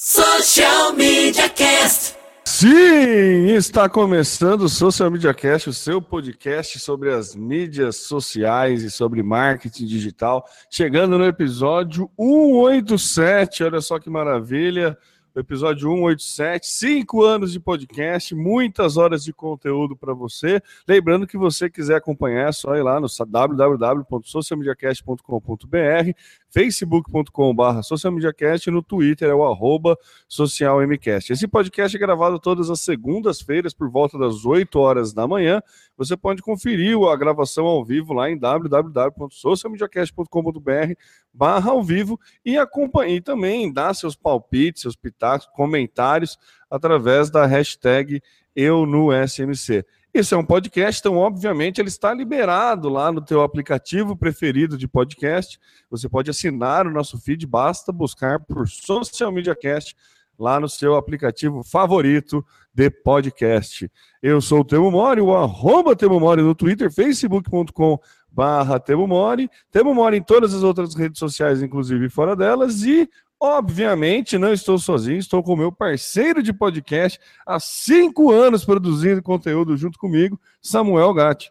Social Media Cast. Sim, está começando o Social Media Cast, o seu podcast sobre as mídias sociais e sobre marketing digital. Chegando no episódio 187, olha só que maravilha episódio 187, cinco anos de podcast, muitas horas de conteúdo para você. Lembrando que você quiser acompanhar, é só ir lá no www.socialmediacast.com.br, facebook.com.br socialmediacast e no Twitter é o arroba socialmcast. Esse podcast é gravado todas as segundas-feiras por volta das 8 horas da manhã. Você pode conferir a gravação ao vivo lá em www.socialmediacast.com.br barra ao vivo e acompanhe também, dá seus palpites, seus pitacos, comentários através da hashtag eu no SMC. Esse é um podcast, então obviamente ele está liberado lá no teu aplicativo preferido de podcast. Você pode assinar o nosso feed, basta buscar por Social Media Cast lá no seu aplicativo favorito de podcast. Eu sou o Temo Mori, o arroba Temo Mori no Twitter, facebook.com barra Temo Mori. Temo Mori em todas as outras redes sociais, inclusive fora delas, e Obviamente, não estou sozinho, estou com o meu parceiro de podcast há cinco anos produzindo conteúdo junto comigo, Samuel Gatti.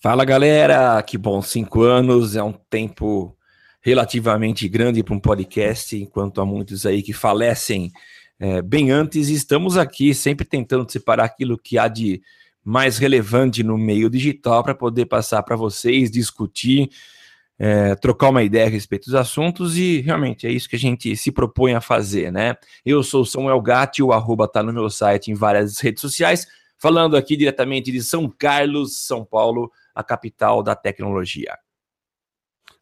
Fala galera, que bom, cinco anos é um tempo relativamente grande para um podcast, enquanto há muitos aí que falecem é, bem antes, estamos aqui sempre tentando separar aquilo que há de mais relevante no meio digital para poder passar para vocês, discutir é, trocar uma ideia a respeito dos assuntos e realmente é isso que a gente se propõe a fazer, né? Eu sou o Samuel Gatti, o arroba tá no meu site em várias redes sociais, falando aqui diretamente de São Carlos, São Paulo, a capital da tecnologia.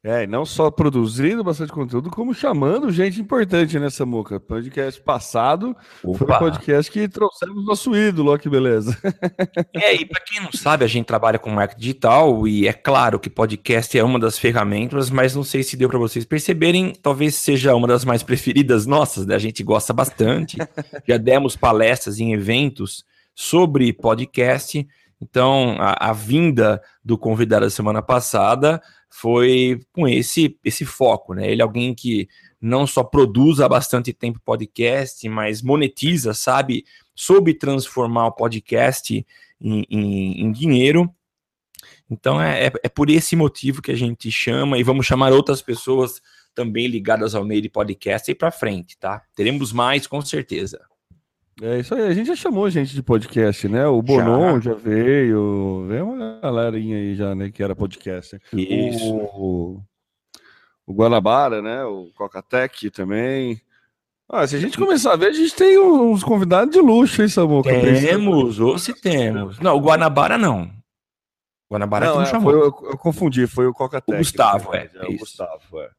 É, e não só produzindo bastante conteúdo, como chamando gente importante nessa moca. Podcast passado Opa. foi um podcast que trouxemos nosso ídolo, ó que beleza. É, e para quem não sabe, a gente trabalha com marketing digital e é claro que podcast é uma das ferramentas, mas não sei se deu para vocês perceberem, talvez seja uma das mais preferidas nossas, né? A gente gosta bastante. Já demos palestras em eventos sobre podcast. Então, a, a vinda do convidado da semana passada foi com esse esse foco, né? Ele é alguém que não só produz há bastante tempo podcast, mas monetiza, sabe, soube transformar o podcast em, em, em dinheiro. Então é, é, é, por esse motivo que a gente chama e vamos chamar outras pessoas também ligadas ao meio de podcast aí para frente, tá? Teremos mais com certeza. É isso aí, a gente já chamou gente de podcast, né? O Bonon já, já veio, veio uma galerinha aí já, né, que era podcast. Isso. O, o Guanabara, né? O Cocatec também. Ah, se a gente começar a ver, a gente tem uns convidados de luxo, hein, Samuca? Temos, ou se temos. Não, o Guanabara não. O Guanabara não, que não é, chamou. Foi, eu, eu, confundi, foi o Cocatec. O Gustavo, é. é o Gustavo, é.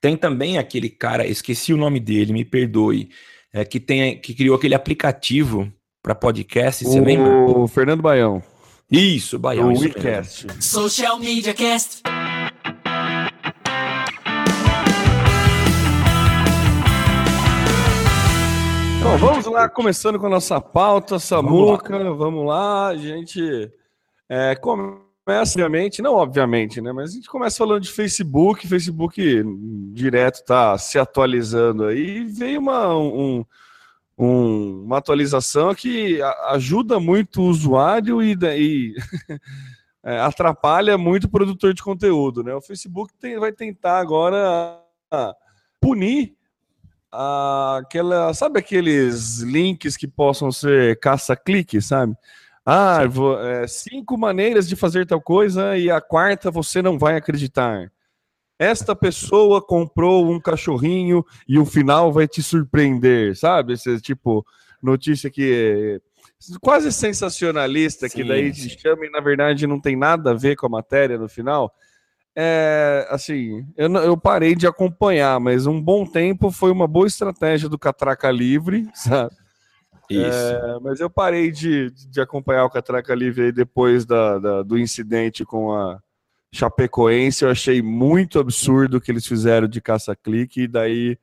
Tem também aquele cara, esqueci o nome dele, me perdoe é, que, tem, que criou aquele aplicativo para podcast, você o lembra? O Fernando Baião. Isso, Baião. O WeCast. Social Media Cast. Bom, vamos lá, começando com a nossa pauta, Samuca, vamos lá, vamos lá a gente é, começa, obviamente, não obviamente, né, mas a gente começa falando de Facebook, Facebook direto está se atualizando aí, veio uma, um, um, uma atualização que ajuda muito o usuário e, e é, atrapalha muito o produtor de conteúdo, né, o Facebook tem, vai tentar agora punir aquela, sabe aqueles links que possam ser caça-clique, sabe? Ah, vou, é, cinco maneiras de fazer tal coisa e a quarta você não vai acreditar. Esta pessoa comprou um cachorrinho e o final vai te surpreender, sabe? Esse tipo notícia que é quase sensacionalista, sim, que daí sim. te chama e na verdade não tem nada a ver com a matéria no final. É, assim, eu, eu parei de acompanhar, mas um bom tempo foi uma boa estratégia do Catraca Livre, sabe? É, mas eu parei de, de acompanhar o Catraca Livre depois da, da, do incidente com a Chapecoense. Eu achei muito absurdo o que eles fizeram de caça-clique, e daí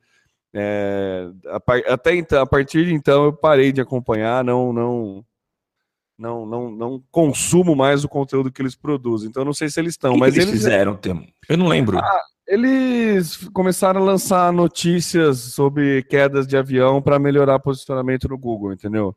é, a, até então, a partir de então eu parei de acompanhar, não, não, não, não, não consumo mais o conteúdo que eles produzem. Então não sei se eles estão, mas que eles, eles fizeram, Temo. Eu não lembro. Ah, Eles começaram a lançar notícias sobre quedas de avião para melhorar posicionamento no Google, entendeu?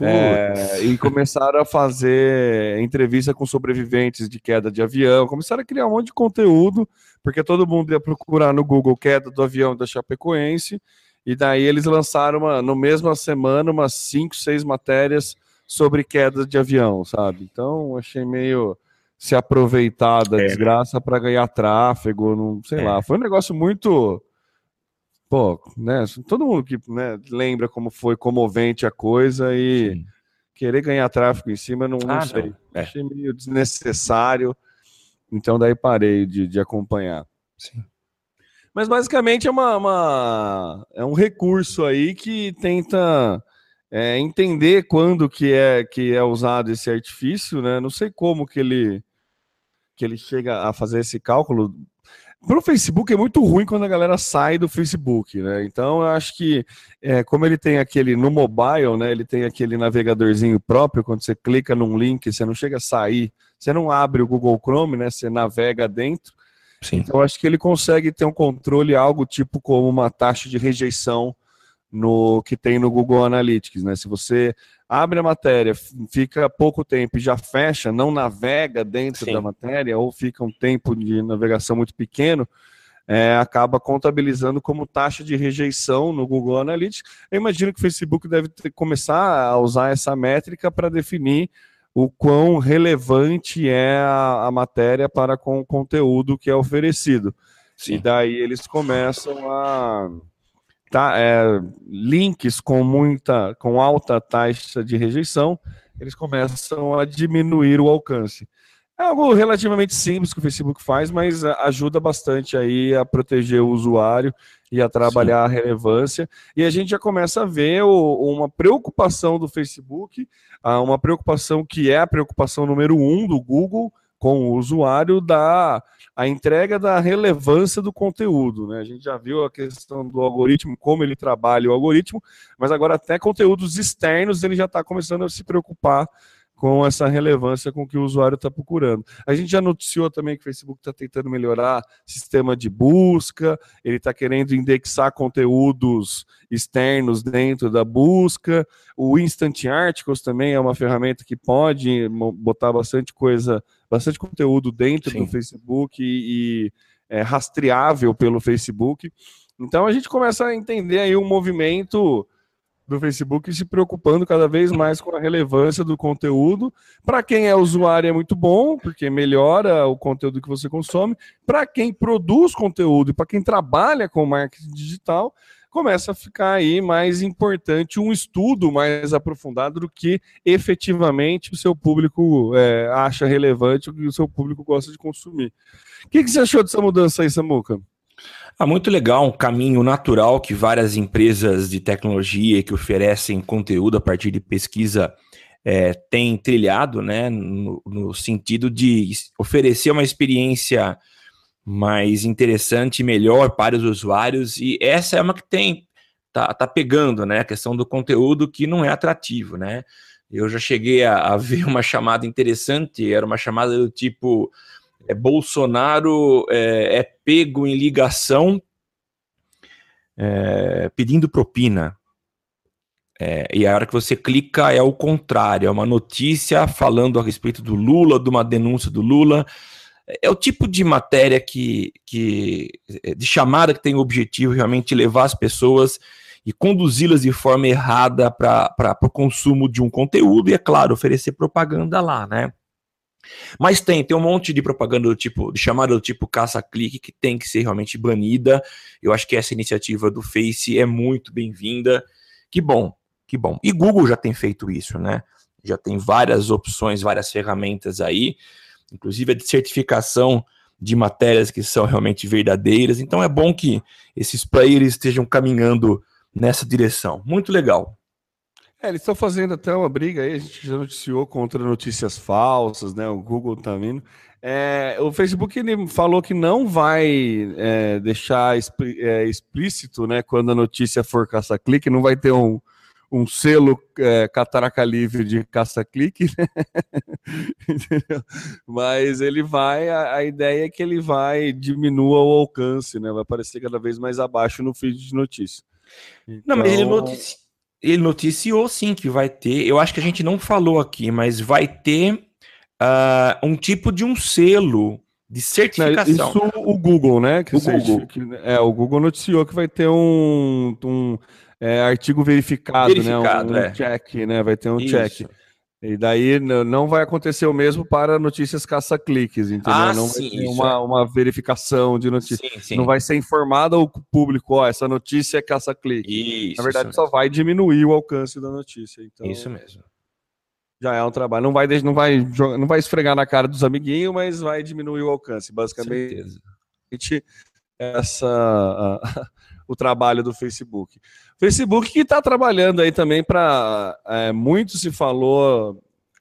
É, e começaram a fazer entrevista com sobreviventes de queda de avião, começaram a criar um monte de conteúdo, porque todo mundo ia procurar no Google queda do avião da Chapecoense, e daí eles lançaram uma, no mesma semana umas 5, 6 matérias sobre quedas de avião, sabe? Então achei meio se aproveitar da é. desgraça para ganhar tráfego, não sei é. lá. Foi um negócio muito pô, né? Todo mundo que né, lembra como foi comovente a coisa e Sim. querer ganhar tráfego em cima, não, não ah, sei. Não. É. Achei meio desnecessário. Então daí parei de, de acompanhar. Sim. Mas basicamente é uma, uma, é um recurso aí que tenta é, entender quando que é que é usado esse artifício, né? Não sei como que ele que ele chega a fazer esse cálculo. Para o Facebook é muito ruim quando a galera sai do Facebook, né? Então eu acho que é, como ele tem aquele no mobile, né? Ele tem aquele navegadorzinho próprio, quando você clica num link, você não chega a sair, você não abre o Google Chrome, né? Você navega dentro. Sim. Então eu acho que ele consegue ter um controle, algo tipo como uma taxa de rejeição no que tem no Google Analytics, né? Se você abre a matéria, fica pouco tempo e já fecha, não navega dentro Sim. da matéria, ou fica um tempo de navegação muito pequeno, é, acaba contabilizando como taxa de rejeição no Google Analytics. Eu imagino que o Facebook deve ter, começar a usar essa métrica para definir o quão relevante é a, a, matéria para com o conteúdo que é oferecido. Sim. E daí eles começam a tá, é, links com muita, com alta taxa de rejeição, eles começam a diminuir o alcance. É algo relativamente simples que o Facebook faz, mas ajuda bastante aí a proteger o usuário e a trabalhar Sim. a relevância. E a gente já começa a ver o, uma preocupação do Facebook, uma preocupação que é a preocupação número um do Google com o usuário da a entrega da relevância do conteúdo. Né? A gente já viu a questão do algoritmo, como ele trabalha o algoritmo, mas agora até conteúdos externos ele já está começando a se preocupar com essa relevância com que o usuário está procurando. A gente já noticiou também que o Facebook está tentando melhorar sistema de busca, ele está querendo indexar conteúdos externos dentro da busca. O Instant Articles também é uma ferramenta que pode botar bastante coisa bastante conteúdo dentro Sim. do Facebook e, e é, rastreável pelo Facebook. Então a gente começa a entender aí um movimento do Facebook se preocupando cada vez mais com a relevância do conteúdo. Para quem é usuário é muito bom, porque melhora o conteúdo que você consome. Para quem produz conteúdo e para quem trabalha com marketing digital, começa a ficar aí mais importante um estudo mais aprofundado do que efetivamente o seu público é, acha relevante, o que o seu público gosta de consumir. O que, que você achou dessa mudança aí, Samuca? Ah, muito legal, um caminho natural que várias empresas de tecnologia que oferecem conteúdo a partir de pesquisa é, têm trilhado, né, no, no sentido de oferecer uma experiência mais interessante e melhor para os usuários. E essa é uma que tem tá, tá pegando, né? A questão do conteúdo que não é atrativo, né? Eu já cheguei a, a ver uma chamada interessante, era uma chamada do tipo é, Bolsonaro é, é, pego em ligação é, pedindo propina. É, e a hora que você clica é o contrário, é uma notícia falando a respeito do Lula, de uma denúncia do Lula, é o tipo de matéria que, que de chamada que tem o objetivo realmente levar as pessoas e conduzi-las de forma errada para o consumo de um conteúdo e, é claro, oferecer propaganda lá, né? Mas tem, tem um monte de propaganda do tipo, de chamada do tipo caça-clique que tem que ser realmente banida. Eu acho que essa iniciativa do Face é muito bem-vinda. Que bom, que bom. E Google já tem feito isso, né? Já tem várias opções, várias ferramentas aí inclusive a de certificação de matérias que são realmente verdadeiras. Então é bom que esses players estejam caminhando nessa direção. Muito legal. É, eles estão fazendo até uma briga aí, a gente já noticiou contra notícias falsas, né? O Google tá vindo. É, o Facebook ele falou que não vai é, deixar é, explícito, né? Quando a notícia for caça-clique, não vai ter um, um selo é, cataraca livre de caça-clique, né? mas ele vai, a, a, ideia é que ele vai diminuir o alcance, né? Vai aparecer cada vez mais abaixo no feed de notícia. Então... Não, mas ele, então notici... ele noticiou sim que vai ter, eu acho que a gente não falou aqui, mas vai ter uh, um tipo de um selo de certificação. Isso o Google, né? Que o Google. Que, é, o Google noticiou que vai ter um, um é, artigo verificado, verificado né? Um, um é. check, né? Vai ter um Isso. check. E daí não vai acontecer o mesmo para notícias caça-cliques, entendeu? Ah, não sim, vai ter uma, é. uma verificação de notícia. Não vai ser informado ao público, ó, essa notícia é caça-clique. Na verdade, só vai diminuir o alcance da notícia. Então, isso mesmo. Já é um trabalho. Não vai, não vai, não vai esfregar na cara dos amiguinhos, mas vai diminuir o alcance. Basicamente, essa a, o trabalho do Facebook. Facebook que está trabalhando aí também para. É, muito se falou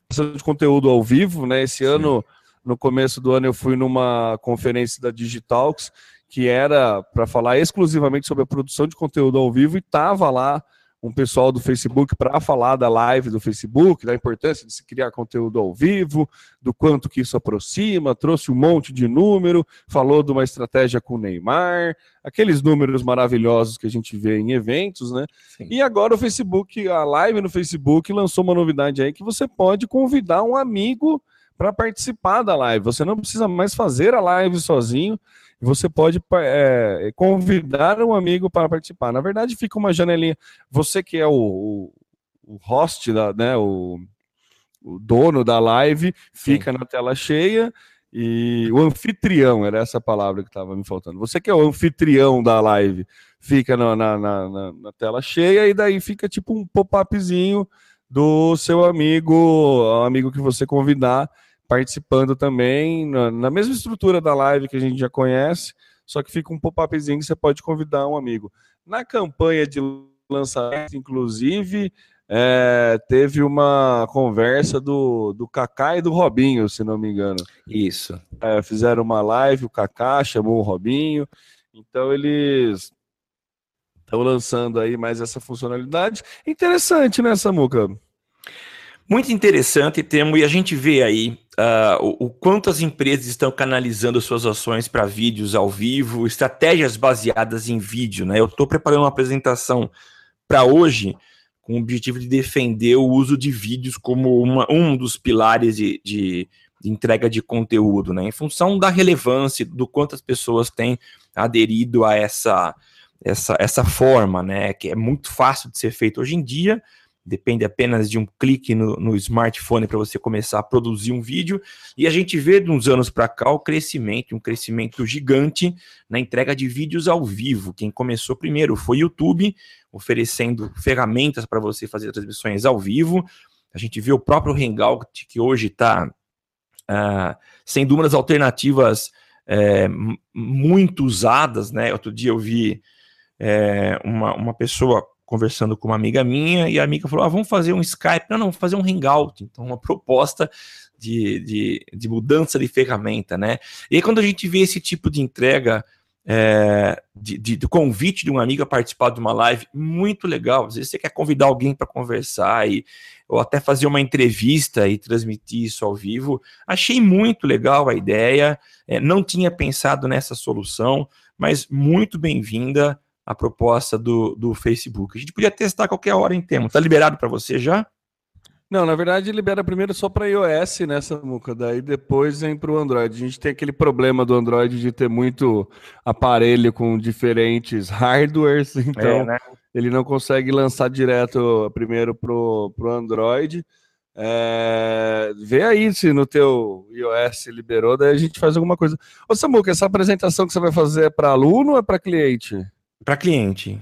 de conteúdo ao vivo, né? Esse Sim. ano, no começo do ano, eu fui numa conferência da Digitalks que era para falar exclusivamente sobre a produção de conteúdo ao vivo e estava lá um pessoal do Facebook para falar da live do Facebook, da importância de se criar conteúdo ao vivo, do quanto que isso aproxima, trouxe um monte de número, falou de uma estratégia com o Neymar, aqueles números maravilhosos que a gente vê em eventos, né? Sim. E agora o Facebook, a live no Facebook lançou uma novidade aí que você pode convidar um amigo para participar da live. Você não precisa mais fazer a live sozinho você pode é, convidar um amigo para participar. Na verdade, fica uma janelinha. Você que é o, o, o host, da, né, o, o, dono da live, fica Sim. na tela cheia. E o anfitrião, era essa palavra que estava me faltando. Você que é o anfitrião da live, fica na, na, na, na tela cheia e daí fica tipo um pop-upzinho do seu amigo, amigo que você convidar participando também, na, na, mesma estrutura da live que a gente já conhece, só que fica um pop-upzinho que você pode convidar um amigo. Na campanha de lançamento, inclusive, é, teve uma conversa do, do Kaká e do Robinho, se não me engano. Isso. É, fizeram uma live, o Kaká chamou o Robinho, então eles estão lançando aí mais essa funcionalidade. Interessante, né, Samuca? Muito interessante, Temo, e a gente vê aí uh, o, o, quanto as empresas estão canalizando suas ações para vídeos ao vivo, estratégias baseadas em vídeo. Né? Eu estou preparando uma apresentação para hoje com o objetivo de defender o uso de vídeos como uma, um dos pilares de, de, de entrega de conteúdo, né? em função da relevância, do quanto as pessoas têm aderido a essa, essa, essa forma, né? que é muito fácil de ser feito hoje em dia depende apenas de um clique no, no smartphone para você começar a produzir um vídeo. E a gente vê de uns anos para cá o crescimento, um crescimento gigante na entrega de vídeos ao vivo. Quem começou primeiro foi o YouTube, oferecendo ferramentas para você fazer transmissões ao vivo. A gente vê o próprio Hangout, que hoje está uh, ah, sendo uma das alternativas é, muito usadas. Né? Outro dia eu vi é, uma, uma pessoa conversando com uma amiga minha e a amiga falou: ah, vamos fazer um Skype. Não, não, vamos fazer um Hangout. Então, uma proposta de, de, de mudança de ferramenta, né? E aí, quando a gente vê esse tipo de entrega é, de, de, de, convite de um amigo a participar de uma live, muito legal. Às vezes você quer convidar alguém para conversar e, ou até fazer uma entrevista e transmitir isso ao vivo. Achei muito legal a ideia, é, não tinha pensado nessa solução, mas muito bem-vinda a proposta do, do Facebook. A gente podia testar a qualquer hora em termos. Está liberado para você já? Não, na verdade libera primeiro só para iOS nessa muca, daí depois vem para o Android. A gente tem aquele problema do Android de ter muito aparelho com diferentes hardwares, então é, né? ele não consegue lançar direto primeiro pro, pro Android. É, vê aí se no teu iOS liberou, daí a gente faz alguma coisa. Ô Samuca, essa apresentação que você vai fazer é para aluno ou é para cliente? Para cliente.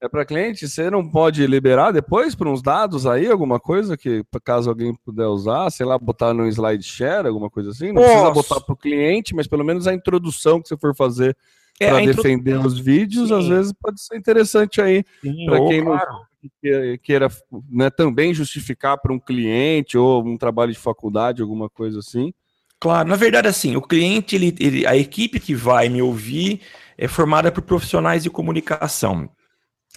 É para cliente? Você não pode liberar depois para uns dados aí, alguma coisa que caso alguém puder usar, sei lá, botar no slide share, alguma coisa assim? Não Nossa. precisa botar para o cliente, mas pelo menos a introdução que você for fazer é, para defender os vídeos, Sim. às vezes pode ser interessante aí para quem claro. não queira né, também justificar para um cliente ou um trabalho de faculdade, alguma coisa assim. Claro, na verdade, assim, o cliente, ele, ele, a equipe que vai me ouvir é formada por profissionais de comunicação.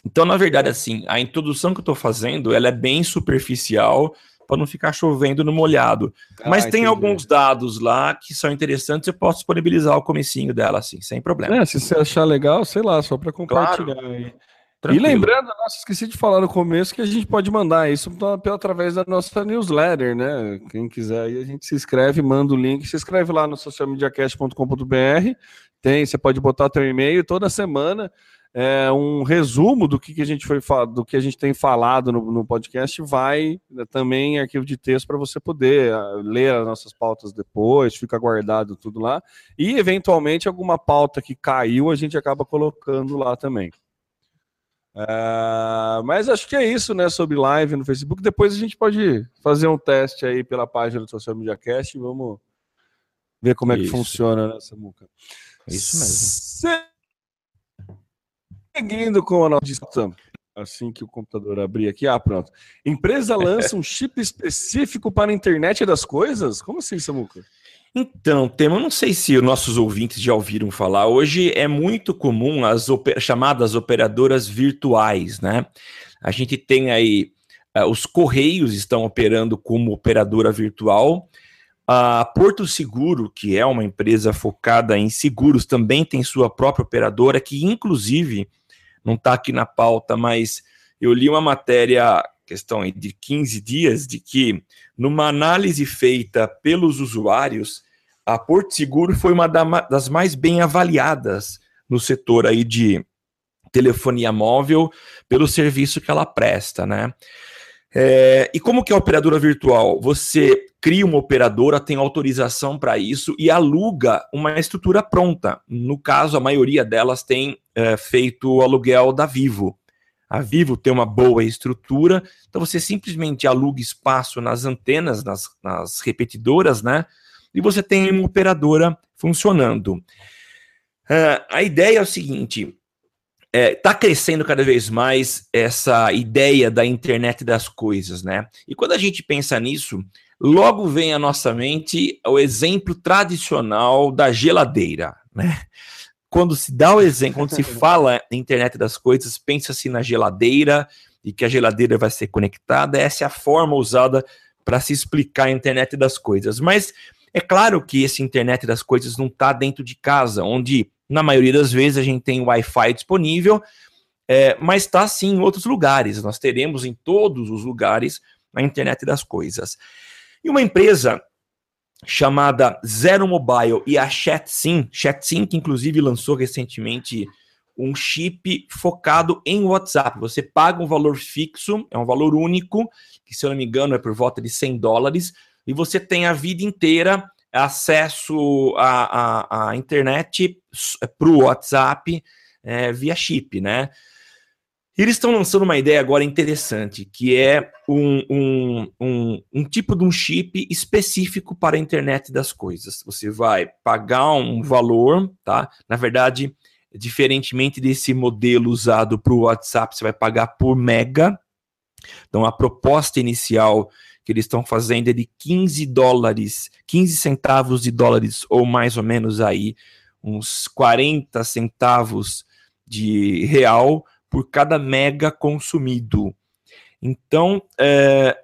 Então, na verdade, assim, a introdução que eu estou fazendo, ela é bem superficial para não ficar chovendo no molhado. Ah, Mas tem alguns dados lá que são interessantes, eu posso disponibilizar o comecinho dela, assim, sem problema. É, se você achar legal, sei lá, só para compartilhar claro. Tranquilo. E lembrando, nossa, esqueci de falar no começo que a gente pode mandar isso através da nossa newsletter, né? Quem quiser aí, a gente se inscreve, manda o link, se inscreve lá no socialmediacast.com.br. Tem, você pode botar teu e-mail toda semana. É, um resumo do que, que a gente foi do que a gente tem falado no, no podcast vai né, também em arquivo de texto para você poder uh, ler as nossas pautas depois, fica guardado tudo lá e eventualmente alguma pauta que caiu a gente acaba colocando lá também. Uh, mas acho que é isso, né? Sobre live no Facebook. Depois a gente pode fazer um teste aí pela página do Social Media Cast e vamos ver como é que funciona nessa muca. Isso mesmo. Seguindo com a nossa assim que o computador abrir aqui, ah, pronto. Empresa lança um chip específico para a internet das coisas? Como assim, Samuca? Então, Tema, eu não sei se os nossos ouvintes já ouviram falar. Hoje é muito comum as chamadas operadoras virtuais, né? A gente tem aí uh, os Correios estão operando como operadora virtual. A Porto Seguro, que é uma empresa focada em seguros, também tem sua própria operadora, que inclusive não está aqui na pauta, mas eu li uma matéria, questão de 15 dias, de que numa análise feita pelos usuários, a Porto Seguro foi uma das mais bem avaliadas no setor aí de telefonia móvel pelo serviço que ela presta, né? É, e como que é a operadora virtual? Você cria uma operadora, tem autorização para isso e aluga uma estrutura pronta. No caso, a maioria delas tem é, feito o aluguel da Vivo. A Vivo tem uma boa estrutura, então você simplesmente aluga espaço nas antenas, nas, nas repetidoras, né? E você tem uma operadora funcionando. Uh, a ideia é o seguinte: está é, tá crescendo cada vez mais essa ideia da internet das coisas, né? E quando a gente pensa nisso, logo vem à nossa mente o exemplo tradicional da geladeira, né? Quando se dá o exemplo, quando se fala internet das coisas, pensa-se na geladeira e que a geladeira vai ser conectada. Essa é a forma usada para se explicar a internet das coisas. Mas é claro que esse internet das coisas não está dentro de casa, onde na maioria das vezes a gente tem Wi-Fi disponível, é, mas está sim em outros lugares. Nós teremos em todos os lugares a internet das coisas. E uma empresa chamada Zero Mobile e a ChatSim, ChatSim que inclusive lançou recentemente um chip focado em WhatsApp. Você paga um valor fixo, é um valor único, que se eu não me engano é por volta de 100 dólares, e você tem a vida inteira acesso à, à, à internet para o WhatsApp é, via chip, né? Eles estão lançando uma ideia agora interessante, que é um, um, um, um, tipo de um chip específico para a internet das coisas. Você vai pagar um valor, tá? Na verdade, diferentemente desse modelo usado para o WhatsApp, você vai pagar por mega. Então, a proposta inicial que eles estão fazendo é de 15 dólares, 15 centavos de dólares, ou mais ou menos aí, uns 40 centavos de real por cada mega consumido. Então, é,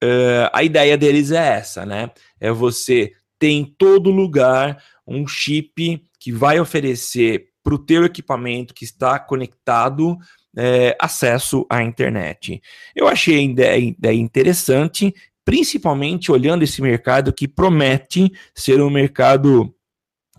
é, a ideia deles é essa, né? É você ter em todo lugar um chip que vai oferecer para o teu equipamento que está conectado é, acesso à internet. Eu achei a ideia, interessante, principalmente olhando esse mercado que promete ser um mercado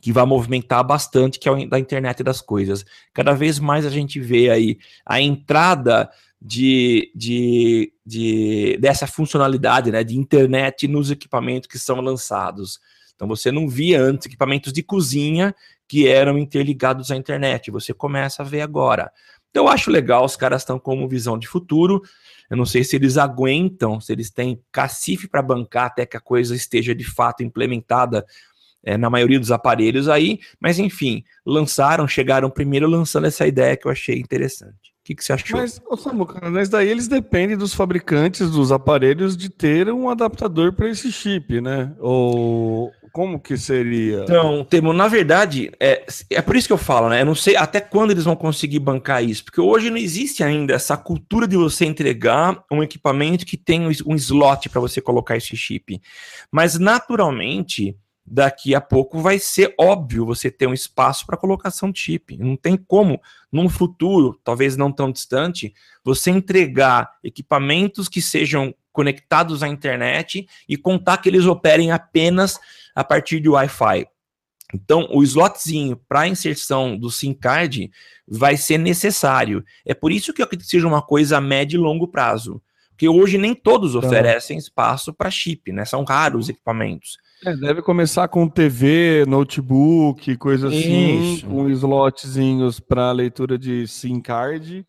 que vai movimentar bastante, que é o da internet das coisas. Cada vez mais a gente vê aí a entrada de, de, de dessa funcionalidade né, de internet nos equipamentos que são lançados. Então você não via antes equipamentos de cozinha que eram interligados à internet. Você começa a ver agora. Então eu acho legal, os caras estão com visão de futuro. Eu não sei se eles aguentam, se eles têm cacife para bancar até que a coisa esteja de fato implementada é, na maioria dos aparelhos aí, mas enfim, lançaram, chegaram primeiro lançando essa ideia que eu achei interessante. O que, que você achou? Mas, Samuca, mas daí eles dependem dos fabricantes dos aparelhos de ter um adaptador para esse chip, né? Ou Como que seria? Então, Temo, na verdade, é, é por isso que eu falo, né? Eu não sei até quando eles vão conseguir bancar isso, porque hoje não existe ainda essa cultura de você entregar um equipamento que tem um slot para você colocar esse chip. Mas, naturalmente, daqui a pouco vai ser óbvio você ter um espaço para colocação de chip. Não tem como, num futuro, talvez não tão distante, você entregar equipamentos que sejam conectados à internet e contar que eles operem apenas a partir de Wi-Fi. Então, o slotzinho para inserção do SIM card vai ser necessário. É por isso que eu acredito que seja uma coisa a médio e longo prazo. Porque hoje nem todos tá. oferecem espaço para chip, né? São raros equipamentos. É, deve começar com TV, notebook, coisa assim, com slotzinhos para leitura de SIM card,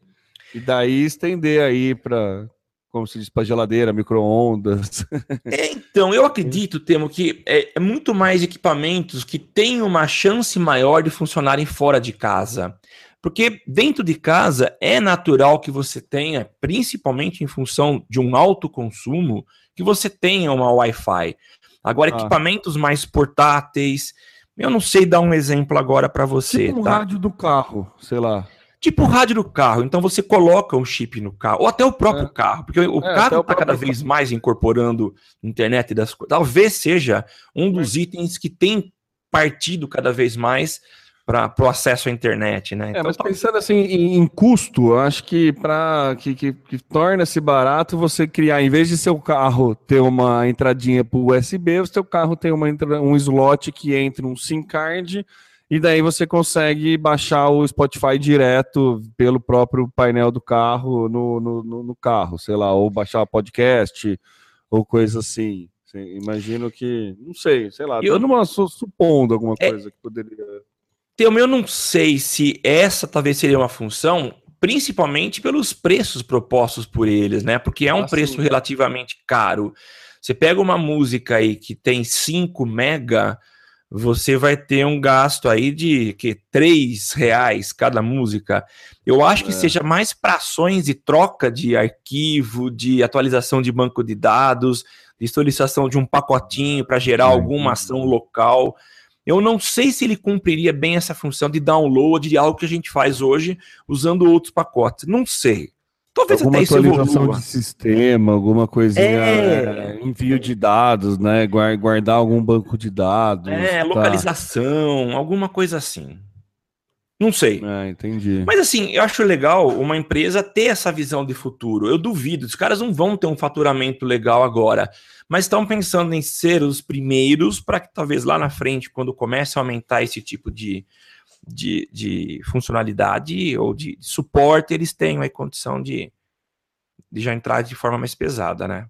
e daí estender aí para, como se diz, para geladeira, micro-ondas. É, então, eu acredito, Temo, que é, é muito mais equipamentos que têm uma chance maior de funcionarem fora de casa. Porque dentro de casa é natural que você tenha, principalmente em função de um alto consumo, que você tenha uma Wi-Fi. Agora, ah. equipamentos mais portáteis, eu não sei dar um exemplo agora para você. Tipo um tá? rádio do carro, sei lá. Tipo o rádio do carro. Então você coloca um chip no carro, ou até o próprio é. carro, porque o é, carro está cada vez mais incorporando internet das coisas. Talvez seja um dos itens que tem partido cada vez mais para o acesso à internet, né? É, então, mas tá... pensando assim em, em custo, eu acho que para que, que, que torna-se barato você criar, em vez de seu carro ter uma entradinha para USB, o seu carro tem uma, um slot que entra um SIM card e daí você consegue baixar o Spotify direto pelo próprio painel do carro no, no, no carro, sei lá, ou baixar podcast ou coisa assim. Imagino que, não sei, sei lá, eu, numa, supondo alguma é, coisa que poderia. Então, eu não sei se essa talvez seria uma função, principalmente pelos preços propostos por eles, né? Porque é um ah, preço sim. relativamente caro. Você pega uma música aí que tem 5 mega, você vai ter um gasto aí de que três reais cada música. Eu acho que é. seja mais para ações de troca de arquivo, de atualização de banco de dados, de solicitação de um pacotinho para gerar alguma ação local. Eu não sei se ele cumpriria bem essa função de download de algo que a gente faz hoje usando outros pacotes. Não sei. Talvez alguma até atualização evolua. de sistema, alguma coisinha, é... É, envio de dados, né? Guardar algum banco de dados. É, tá. localização, alguma coisa assim. Não sei. É, entendi. Mas assim, eu acho legal uma empresa ter essa visão de futuro. Eu duvido, os caras não vão ter um faturamento legal agora, mas estão pensando em ser os primeiros para que talvez lá na frente, quando comece a aumentar esse tipo de, de, de funcionalidade ou de, de, suporte, eles tenham a condição de, de já entrar de forma mais pesada, né?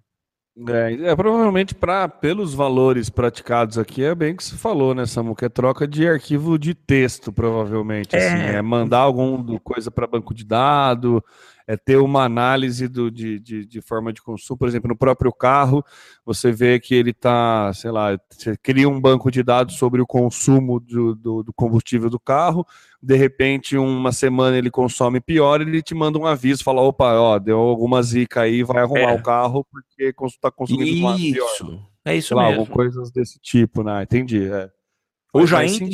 É, é provavelmente para pelos valores praticados aqui é bem que se falou, né, Samu? Que é troca de arquivo de texto, provavelmente. É, assim, é mandar alguma coisa para banco de dados, é ter uma análise do, de, de, de, forma de consumo. Por exemplo, no próprio carro, você vê que ele está, sei lá, você cria um banco de dados sobre o consumo do, do, do, combustível do carro, de repente, uma semana ele consome pior, ele te manda um aviso, fala, opa, ó, deu alguma zica aí, vai arrumar é. o carro porque está consumindo isso. mais pior. É isso lá, mesmo. Coisas desse tipo, né? Entendi. É. Ou já entra,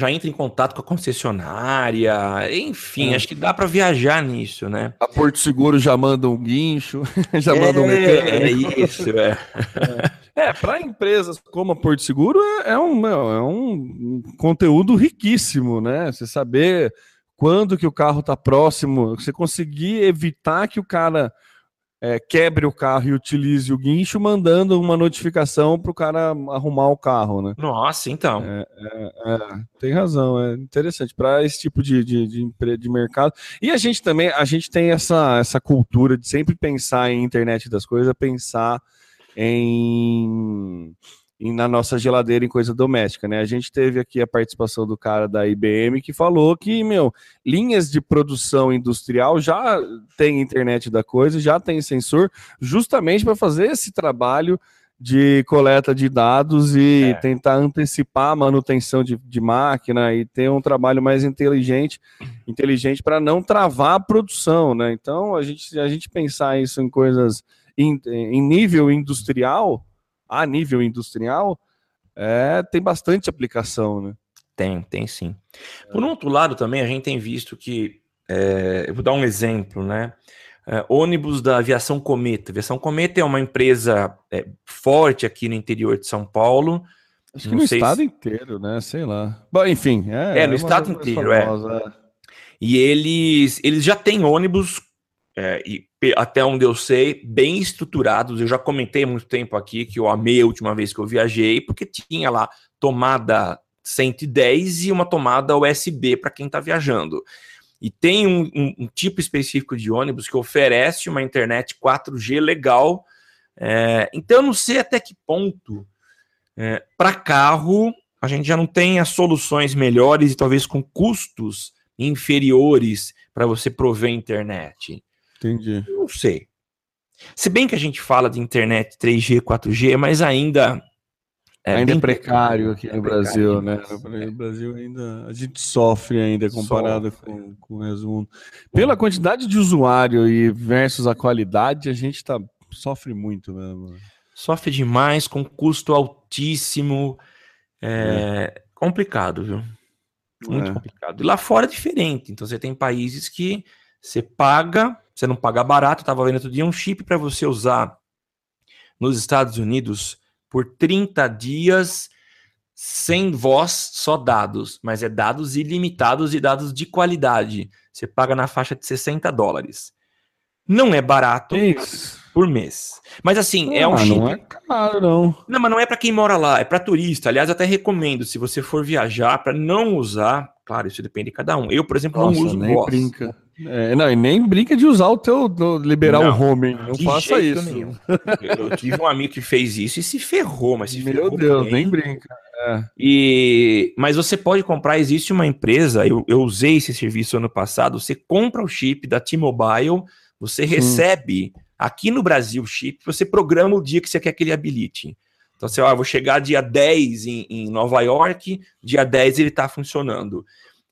já entra em contato com a concessionária, enfim, é. acho que dá para viajar nisso, né? A Porto Seguro já manda um guincho, já é, manda um mecânico. É isso, é. É, é para empresas como a Porto Seguro é, é, um, é um conteúdo riquíssimo, né? Você saber quando que o carro está próximo, você conseguir evitar que o cara é, quebre o carro e utilize o guincho, mandando uma notificação para o cara arrumar o carro, né? Nossa, então. É, é, é tem razão, é interessante para esse tipo de, de, de, de, mercado. E a gente também, a gente tem essa, essa cultura de sempre pensar em internet das coisas, pensar em na nossa geladeira em coisa doméstica, né? A gente teve aqui a participação do cara da IBM que falou que, meu, linhas de produção industrial já tem internet da coisa, já tem sensor, justamente para fazer esse trabalho de coleta de dados e é. tentar antecipar a manutenção de, de, máquina e ter um trabalho mais inteligente, inteligente para não travar a produção, né? Então, a gente, a gente pensar isso em coisas em, em nível industrial, a nível industrial, é, tem bastante aplicação, né? Tem, tem sim. Por outro lado, também a gente tem visto que, é, eu vou dar um exemplo, né? É, ônibus da Aviação Cometa. A Aviação Cometa é uma empresa é, forte aqui no interior de São Paulo. Acho que no estado se... inteiro, né? Sei lá. Bom, enfim. É, é no estado inteiro, é. E eles, eles já têm ônibus, é, e, até onde eu sei, bem estruturados. Eu já comentei muito tempo aqui que eu amei a última vez que eu viajei, porque tinha lá tomada 110 e uma tomada USB para quem está viajando. E tem um, um, um, tipo específico de ônibus que oferece uma internet 4G legal. É, então eu não sei até que ponto é, para carro a gente já não tem as soluções melhores e talvez com custos inferiores para você prover internet. Entendi. Não sei. Se bem que a gente fala de internet 3G, 4G, mas ainda é ainda é precário aqui é no Brasil, né? No Brasil ainda a gente sofre ainda comparado sofre. com, com o resumo. Pela quantidade de usuário e versus a qualidade, a gente tá, sofre muito mesmo. Sofre demais, com custo altíssimo. É, é. complicado, viu? Muito é. complicado. E lá fora é diferente. Então você tem países que você paga, você não paga barato. Eu tava vendo outro dia um chip para você usar nos Estados Unidos por 30 dias sem voz, só dados, mas é dados ilimitados e dados de qualidade. Você paga na faixa de 60 dólares. Não é barato Isso. por mês. Mas assim, é ah, é um chip. Não é caro, não. Não, mas não é para quem mora lá, é para turista. Aliás, até recomendo, se você for viajar, para não usar. Claro, isso depende de cada um. Eu, por exemplo, Nossa, não uso nem voz. Brinca. É, não, e nem brinca de usar o teu, liberar não, o home, não faça isso. Nenhum. Eu tive um amigo que fez isso e se ferrou, mas se Meu ferrou Deus, bem. nem brinca. É. E, mas você pode comprar, existe uma empresa, eu, eu usei esse serviço ano passado, você compra o chip da T-Mobile, você Sim. recebe aqui no Brasil o chip, você programa o dia que você quer que ele habilite. Então, você, ó, vou chegar dia 10 em, em Nova York, dia 10 ele está funcionando.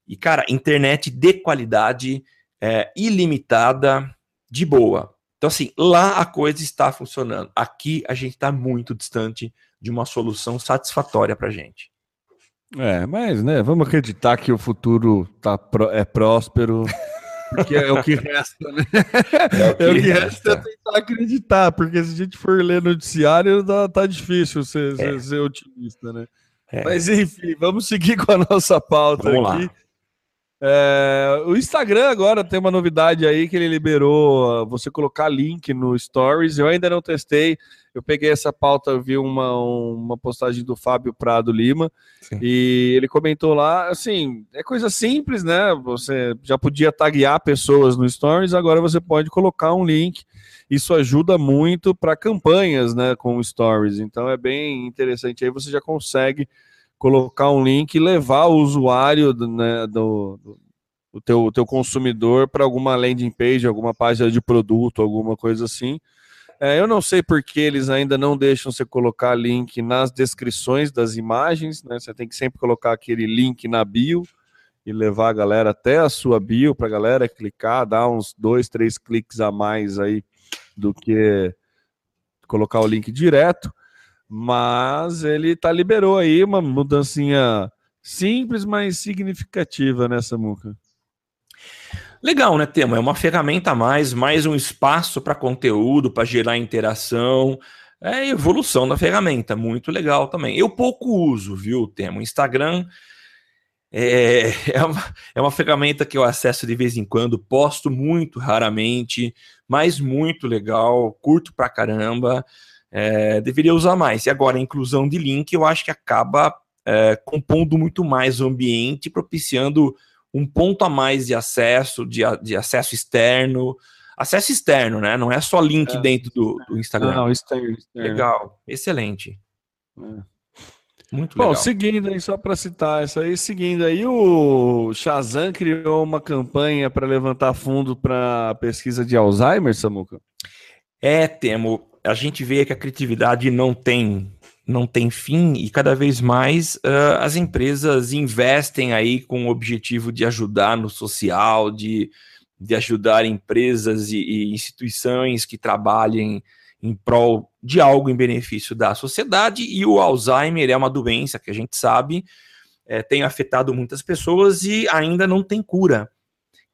E, cara, internet de qualidade, é, ilimitada, de boa. Então, assim, lá a coisa está funcionando. Aqui a gente está muito distante de uma solução satisfatória para gente. É, mas, né, vamos acreditar que o futuro tá, é próspero, porque é o que resta, né? É o que, é o que resta. resta tentar acreditar, porque se a gente for ler noticiário, tá, tá difícil ser, é. ser, ser otimista, né? É. Mas enfim, vamos seguir com a nossa pauta vamos aqui. Lá. É, o Instagram agora tem uma novidade aí que ele liberou você colocar link no Stories. Eu ainda não testei. Eu peguei essa pauta, vi uma, uma postagem do Fábio Prado Lima Sim. e ele comentou lá, assim, é coisa simples, né? Você já podia taguear pessoas no Stories, agora você pode colocar um link. Isso ajuda muito para campanhas, né, com Stories. Então é bem interessante. Aí você já consegue colocar um link e levar o usuário né, do, do, teu, teu consumidor para alguma landing page, alguma página de produto, alguma coisa assim. É, eu não sei porque eles ainda não deixam você colocar link nas descrições das imagens, né? Você tem que sempre colocar aquele link na bio e levar a galera até a sua bio para a galera clicar, dar uns dois, três cliques a mais aí do que colocar o link direto mas ele tá liberou aí uma mudancinha simples, mas significativa nessa muca. Legal, né, Tema? É uma ferramenta a mais, mais um espaço para conteúdo, para gerar interação. É evolução da ferramenta, muito legal também. Eu pouco uso, viu, Tema? O Instagram é, é, uma, é uma ferramenta que eu acesso de vez em quando, posto muito raramente, mas muito legal, curto pra caramba é, deveria usar mais. E agora, a inclusão de link, eu acho que acaba é, compondo muito mais o ambiente, propiciando um ponto a mais de acesso, de, de acesso externo. Acesso externo, né? Não é só link é. dentro do, do, Instagram. Não, externo. externo. Legal, excelente. É. Muito Bom, legal. seguindo aí, só para citar isso aí, seguindo aí, o Shazam criou uma campanha para levantar fundo para pesquisa de Alzheimer, Samuca? É, Temo a gente vê que a criatividade não tem não tem fim e cada vez mais uh, as empresas investem aí com o objetivo de ajudar no social, de, de ajudar empresas e, e instituições que trabalhem em prol de algo em benefício da sociedade, e o Alzheimer é uma doença que a gente sabe é, tem afetado muitas pessoas e ainda não tem cura.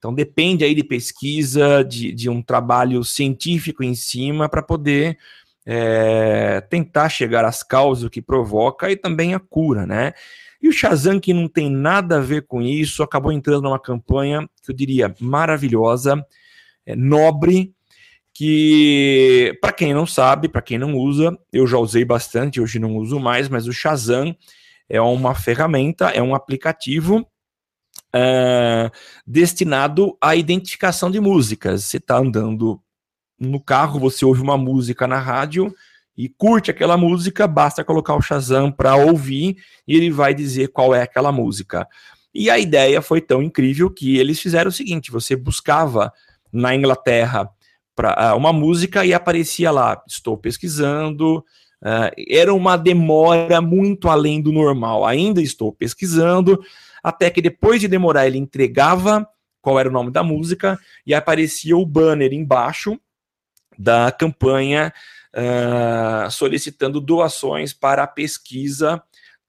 Então depende aí de pesquisa, de, de um trabalho científico em cima para poder é, tentar chegar às causas que provoca e também a cura, né? E o Shazam, que não tem nada a ver com isso, acabou entrando numa campanha que eu diria maravilhosa, é, nobre, que, para quem não sabe, para quem não usa, eu já usei bastante, hoje não uso mais, mas o Shazam é uma ferramenta, é um aplicativo é, destinado à identificação de músicas. Você está andando no carro, você ouve uma música na rádio e curte aquela música, basta colocar o Shazam para ouvir e ele vai dizer qual é aquela música. E a ideia foi tão incrível que eles fizeram o seguinte: você buscava na Inglaterra para uh, uma música e aparecia lá, estou pesquisando. Uh, era uma demora muito além do normal. Ainda estou pesquisando, até que depois de demorar, ele entregava qual era o nome da música e aparecia o banner embaixo da campanha uh, solicitando doações para a pesquisa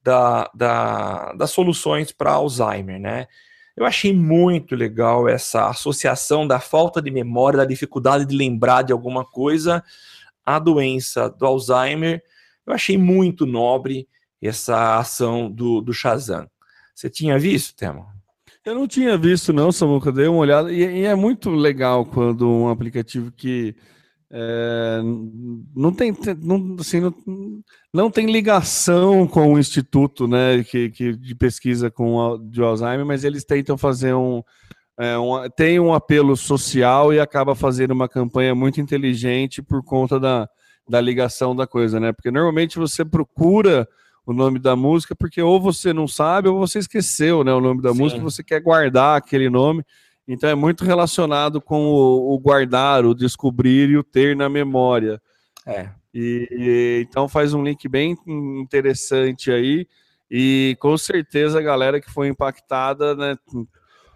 da, da, das soluções para Alzheimer, né? Eu achei muito legal essa associação da falta de memória, da dificuldade de lembrar de alguma coisa, à doença do Alzheimer. Eu achei muito nobre essa ação do, do Shazam. Você tinha visto, Temo? Eu não tinha visto, não, Samuca. Dei uma olhada. E, e, é muito legal quando um aplicativo que é, não tem não, assim, não, não tem ligação com o instituto né, que, que de pesquisa com de Alzheimer, mas eles tentam fazer um, é, um tem um apelo social e acaba fazendo uma campanha muito inteligente por conta da, da ligação da coisa, né? Porque normalmente você procura o nome da música porque ou você não sabe ou você esqueceu né, o nome da Sim. música, você quer guardar aquele nome. Então é muito relacionado com o, o, guardar, o descobrir e o ter na memória. É. E, e, então faz um link bem interessante aí. E com certeza a galera que foi impactada, né?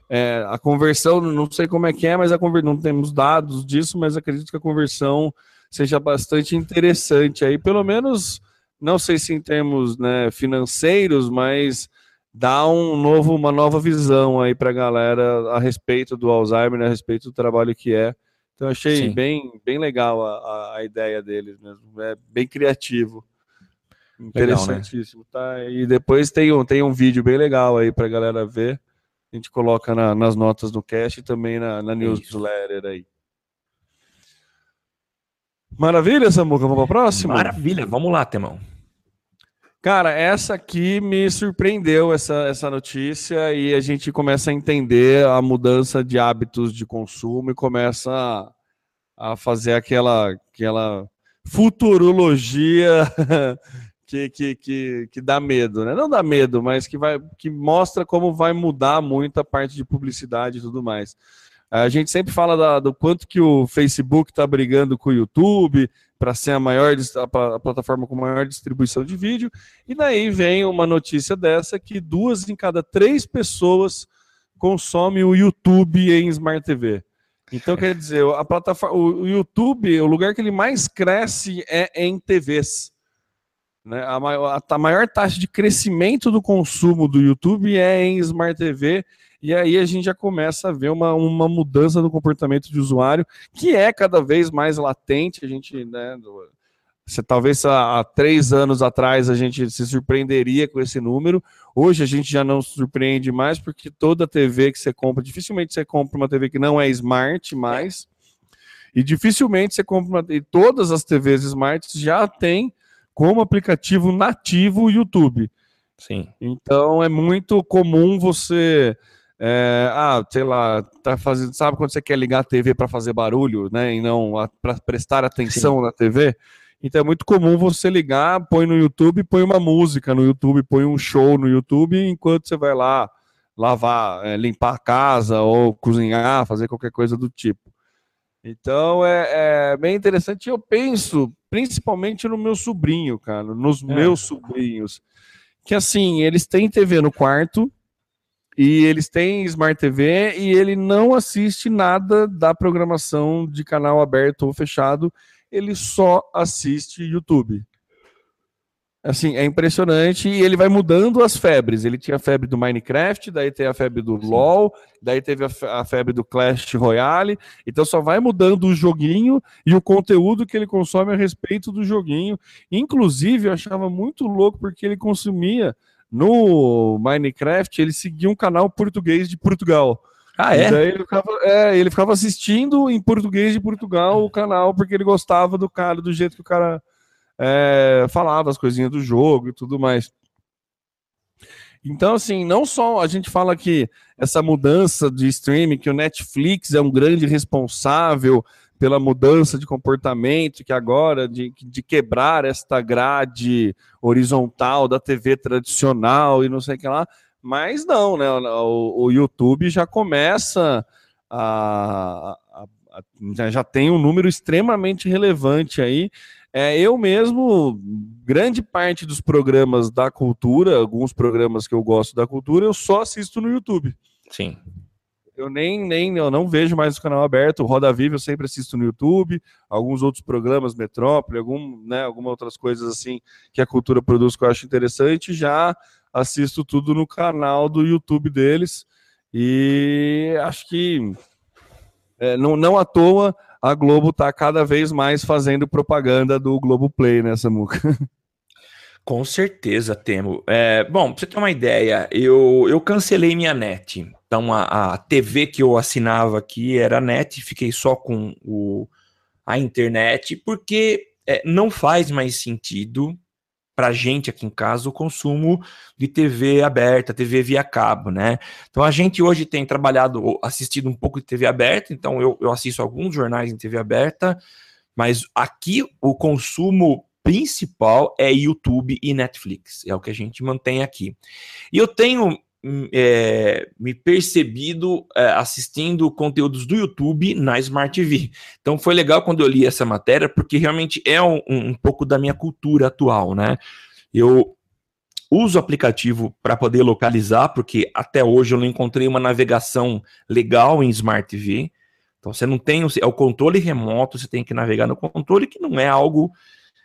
É, a conversão, não sei como é que é, mas a conver... não temos dados disso, mas acredito que a conversão seja bastante interessante aí, pelo menos, não sei se em termos né, financeiros, mas dá um novo, uma nova visão aí para a galera a respeito do Alzheimer, né, a respeito do trabalho que é. Então achei bem, bem legal a, a ideia deles mesmo, é bem criativo. Interessantíssimo, legal, né? tá? E depois tem um, tem um vídeo bem legal aí para a galera ver. A gente coloca na, nas notas do cast e também na, na newsletter aí. Maravilha, Samuca, vamos para a próxima? Maravilha, vamos lá, Temão. Cara, essa aqui me surpreendeu, essa, essa notícia, e a gente começa a entender a mudança de hábitos de consumo e começa a, a fazer aquela, aquela futurologia que, que, que, que dá medo, né? Não dá medo, mas que, vai, que mostra como vai mudar muito a parte de publicidade e tudo mais. A gente sempre fala da, do quanto que o Facebook está brigando com o YouTube, para ser a maior a plataforma com maior distribuição de vídeo. E daí vem uma notícia dessa que duas em cada três pessoas consomem o YouTube em Smart TV. Então quer dizer, a plataforma, o YouTube, o lugar que ele mais cresce é em TVs. Né? A, maior, a maior taxa de crescimento do consumo do YouTube é em Smart TV e aí a gente já começa a ver uma, uma mudança no comportamento de usuário, que é cada vez mais latente. A gente, né, você, talvez há, há três anos atrás a gente se surpreenderia com esse número. Hoje a gente já não se surpreende mais, porque toda TV que você compra, dificilmente você compra uma TV que não é smart mais. E dificilmente você compra uma, e todas as TVs smart já tem como aplicativo nativo o YouTube. Sim. Então é muito comum você é, ah, sei lá, tá fazendo, sabe quando você quer ligar a TV para fazer barulho, né? E não para prestar atenção Sim. na TV? Então é muito comum você ligar, põe no YouTube, põe uma música no YouTube, põe um show no YouTube, enquanto você vai lá lavar, é, limpar a casa ou cozinhar, fazer qualquer coisa do tipo. Então é, é bem interessante. Eu penso principalmente no meu sobrinho, cara, nos é. meus sobrinhos, que assim, eles têm TV no quarto, e eles têm Smart TV e ele não assiste nada da programação de canal aberto ou fechado. ele só assiste YouTube. Assim, é impressionante e ele vai mudando as febres. Ele tinha a febre do Minecraft, daí tem a febre do. LoL, daí teve a, febre do Clash Royale. Então só vai mudando o joguinho e o conteúdo que ele consome a respeito do joguinho. Inclusive, eu achava muito louco porque ele consumia no Minecraft, ele seguia um canal português de Portugal. Ah, é? Ele ficava, é, ele ficava assistindo em português de Portugal o canal porque ele gostava do cara, do jeito que o cara é, falava as coisinhas do jogo e tudo mais. Então, assim, não só a gente fala que essa mudança de streaming, que o Netflix é um grande responsável pela mudança de comportamento, que agora de, de quebrar esta grade horizontal da TV tradicional e não sei o que lá, mas não, né? O, o YouTube já começa a, a, a, já tem um número extremamente relevante aí é, eu mesmo, grande parte dos programas da cultura, alguns programas que eu gosto da cultura, eu só assisto no YouTube. Sim. Eu nem, nem eu não vejo mais o canal aberto. O Roda Viva eu sempre assisto no YouTube, alguns outros programas, Metrópole, algum, né, algumas outras coisas assim que a cultura produz que eu acho interessante. Já assisto tudo no canal do YouTube deles. E acho que é, não, não à toa a Globo está cada vez mais fazendo propaganda do Globo Play, né, Samuca? Com certeza, Temo. É, bom, pra você ter uma ideia, eu, eu cancelei minha net. Então, a, a TV que eu assinava aqui era net, fiquei só com o, a internet, porque é, não faz mais sentido para a gente aqui em casa o consumo de TV aberta, TV via cabo, né? Então a gente hoje tem trabalhado, assistido um pouco de TV aberta, então eu, eu assisto alguns jornais em TV aberta, mas aqui o consumo principal é YouTube e Netflix, é o que a gente mantém aqui. E eu tenho é, me percebido é, assistindo conteúdos do YouTube na Smart TV. Então foi legal quando eu li essa matéria, porque realmente é um, um pouco da minha cultura atual, né? Eu uso o aplicativo para poder localizar, porque até hoje eu não encontrei uma navegação legal em Smart TV. Então você não tem é o controle remoto, você tem que navegar no controle, que não é algo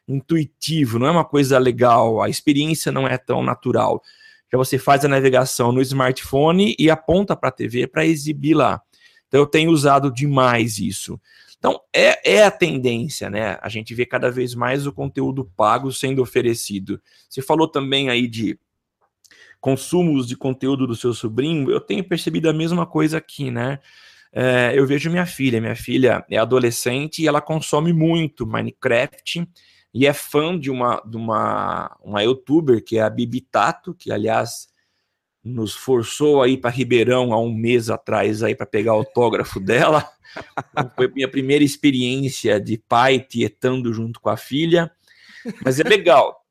intuitivo, não é uma coisa legal, a experiência não é tão natural que você faz a navegação no smartphone e aponta para a TV para exibir lá. Então eu tenho usado demais isso. Então é, é a tendência, né? A gente vê cada vez mais o conteúdo pago sendo oferecido. Você falou também aí de consumos de conteúdo do seu sobrinho, eu tenho percebido a mesma coisa aqui, né? É, eu vejo minha filha, minha filha é adolescente e ela consome muito Minecraft, e é fã de uma, de uma, uma youtuber que é a Bibi Tato, que aliás nos forçou aí para Ribeirão há um mês atrás aí para pegar autógrafo dela. Então, foi minha primeira experiência de pai tietando junto com a filha, mas é legal.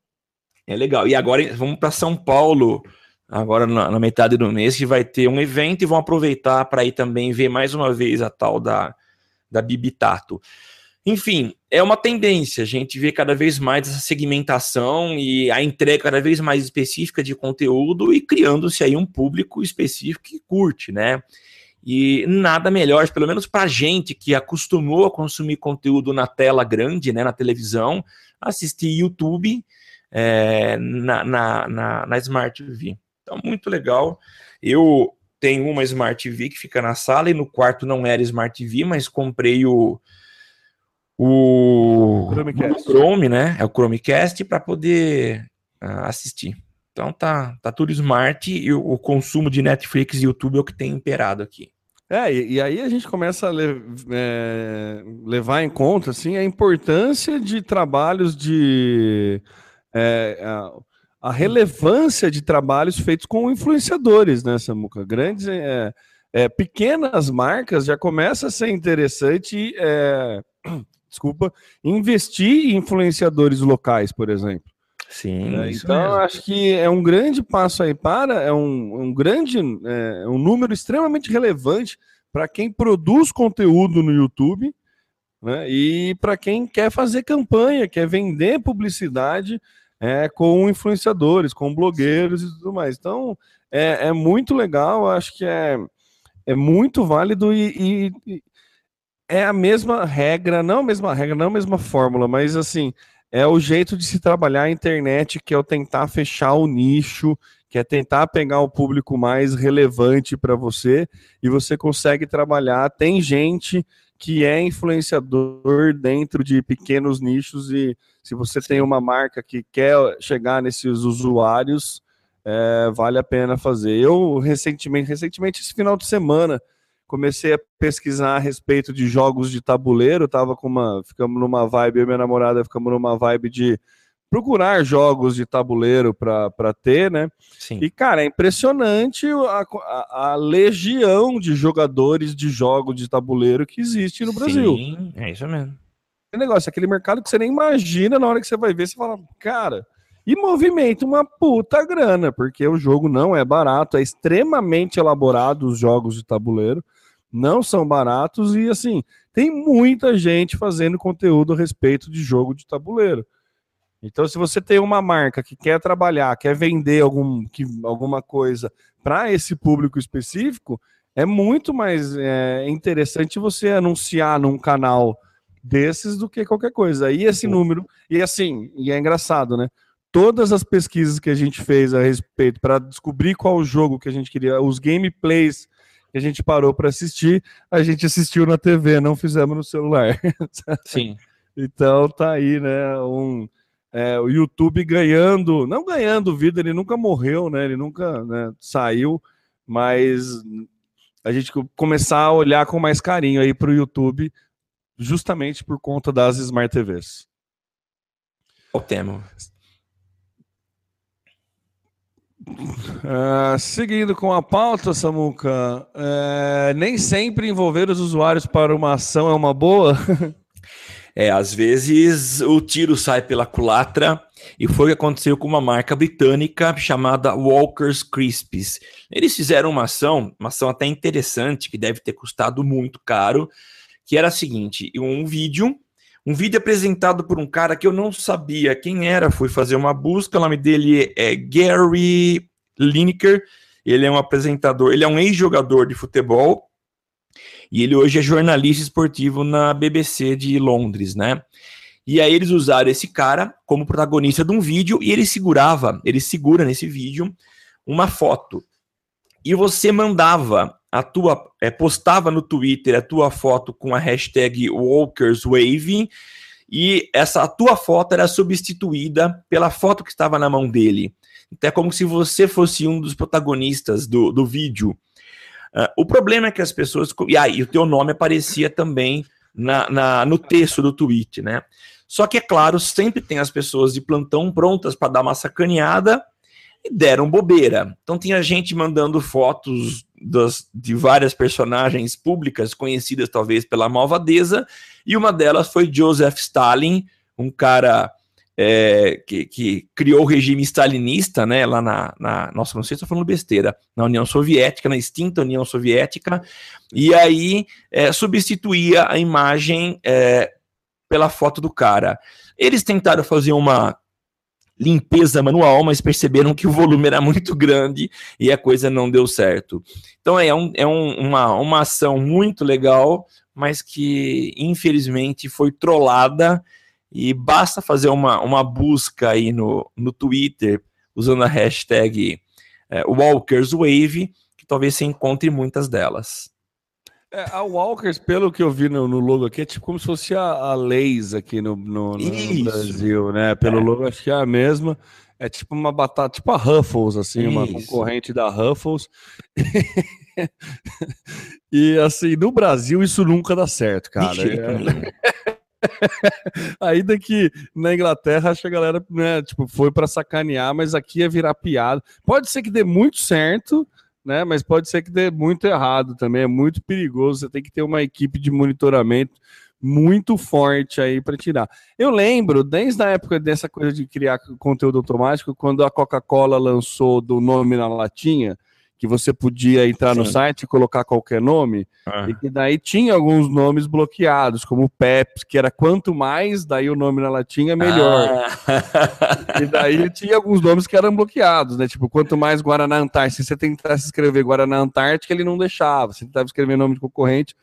É legal. E agora vamos para São Paulo, agora na, na, metade do mês, que vai ter um evento e vão aproveitar para ir também ver mais uma vez a tal da, da Bibi Tato. Enfim, é uma tendência. A gente vê cada vez mais essa segmentação e a entrega cada vez mais específica de conteúdo e criando-se aí um público específico que curte, né? E nada melhor, pelo menos para gente que acostumou a consumir conteúdo na tela grande, né, na televisão, assistir YouTube é, na, na, na, na Smart TV. Então, muito legal. Eu tenho uma Smart TV que fica na sala e no quarto não era Smart TV, mas comprei o o Chromecast. Chrome, né? É o Chromecast para poder uh, assistir. Então tá, tá tudo smart e o, o, consumo de Netflix e YouTube é o que tem imperado aqui. É, e, e aí a gente começa a le, é, levar em conta assim, a importância de trabalhos de. É, a, a, relevância de trabalhos feitos com influenciadores, né, Samuca? Grandes. É, é pequenas marcas já começa a ser interessante é, desculpa, investir em influenciadores locais, por exemplo. Sim. É, então, mesmo. acho que é um grande passo aí para, é um, um grande, é, um número extremamente relevante para quem produz conteúdo no YouTube né, e para quem quer fazer campanha, quer vender publicidade é, com influenciadores, com blogueiros e tudo mais. Então, é, é muito legal, acho que é, é muito válido e, e é a mesma regra, não a mesma regra, não a mesma fórmula, mas assim, é o jeito de se trabalhar a internet, que é o tentar fechar o nicho, que é tentar pegar o público mais relevante para você, e você consegue trabalhar. Tem gente que é influenciador dentro de pequenos nichos, e se você tem uma marca que quer chegar nesses usuários, é, vale a pena fazer. Eu recentemente, recentemente, esse final de semana, comecei a pesquisar a respeito de jogos de tabuleiro, tava com uma, ficamos numa vibe, eu e minha namorada ficamos numa vibe de procurar jogos de tabuleiro para ter, né? Sim. E, cara, é impressionante a, a, a, legião de jogadores de jogos de tabuleiro que existe no Brasil. Sim, é isso mesmo. É negócio, aquele mercado que você nem imagina na hora que você vai ver, você fala, cara, e movimenta uma puta grana, porque o jogo não é barato, é extremamente elaborado os jogos de tabuleiro não são baratos e assim, tem muita gente fazendo conteúdo a respeito de jogo de tabuleiro. Então, se você tem uma marca que quer trabalhar, quer vender algum, que, alguma coisa para esse público específico, é muito mais é, interessante você anunciar num canal desses do que qualquer coisa. E esse número, e assim, e é engraçado, né? Todas as pesquisas que a gente fez a respeito para descobrir qual jogo que a gente queria, os gameplays a gente parou para assistir, a gente assistiu na TV, não fizemos no celular. Sim. então tá aí, né? Um, é, o YouTube ganhando, não ganhando vida, ele nunca morreu, né? Ele nunca né, saiu, mas a gente começar a olhar com mais carinho aí para o YouTube, justamente por conta das Smart TVs. O tema. Uh, seguindo com a pauta, Samuca, uh, nem sempre envolver os usuários para uma ação é uma boa. é, às vezes o tiro sai pela culatra e foi o que aconteceu com uma marca britânica chamada Walker's Crisps. Eles fizeram uma ação, uma ação até interessante, que deve ter custado muito caro, que era a seguinte: um vídeo um vídeo apresentado por um cara que eu não sabia quem era, fui fazer uma busca, o nome dele é Gary Lineker, ele é um apresentador, ele é um ex-jogador de futebol, e ele hoje é jornalista esportivo na BBC de Londres, né? E aí eles usaram esse cara como protagonista de um vídeo e ele segurava, ele segura nesse vídeo uma foto. E você mandava a tua é, postava no Twitter a tua foto com a hashtag WalkersWave e essa tua foto era substituída pela foto que estava na mão dele. Então é como se você fosse um dos protagonistas do, do vídeo. Uh, o problema é que as pessoas. E aí, o teu nome aparecia também na, na, no texto do tweet, né? Só que, é claro, sempre tem as pessoas de plantão prontas para dar uma sacaneada e deram bobeira. Então tinha gente mandando fotos de várias personagens públicas conhecidas talvez pela malvadeza, e uma delas foi Joseph Stalin, um cara é, que, que, criou o regime stalinista, né, lá na, na nossa, não sei se estou falando besteira, na União Soviética, na extinta União Soviética, e aí é, substituía a imagem é, pela foto do cara. Eles tentaram fazer uma limpeza manual, mas perceberam que o volume era muito grande e a coisa não deu certo. Então é, um, é um, uma, uma ação muito legal, mas que infelizmente foi trollada e basta fazer uma, uma busca aí no, no Twitter usando a hashtag é, WalkersWave, que talvez você encontre muitas delas. É, a Walkers, pelo que eu vi no, no, logo aqui, é tipo como se fosse a, a Lays aqui no, no, no Brasil, né? Pelo é. logo, acho que é a mesma. É tipo uma batata, tipo a Ruffles, assim, Isso. uma concorrente da Ruffles. e assim, no Brasil isso nunca dá certo, cara. É... Ainda que na Inglaterra, acho que a galera, né, tipo, foi para sacanear, mas aqui é virar piada. Pode ser que dê muito certo, né? Mas pode ser que dê muito errado também, é muito perigoso. Você tem que ter uma equipe de monitoramento muito forte aí para tirar. Eu lembro, desde a época dessa coisa de criar conteúdo automático, quando a Coca-Cola lançou do nome na latinha, que você podia entrar Sim. no site e colocar qualquer nome, ah. e que daí tinha alguns nomes bloqueados, como Peps, que era quanto mais, daí o nome na latinha, melhor. Ah. e daí tinha alguns nomes que eram bloqueados, né? Tipo, quanto mais Guaraná Antártica, se você tentasse escrever Guaraná Antártica, ele não deixava, você tentava escrever nome de concorrente,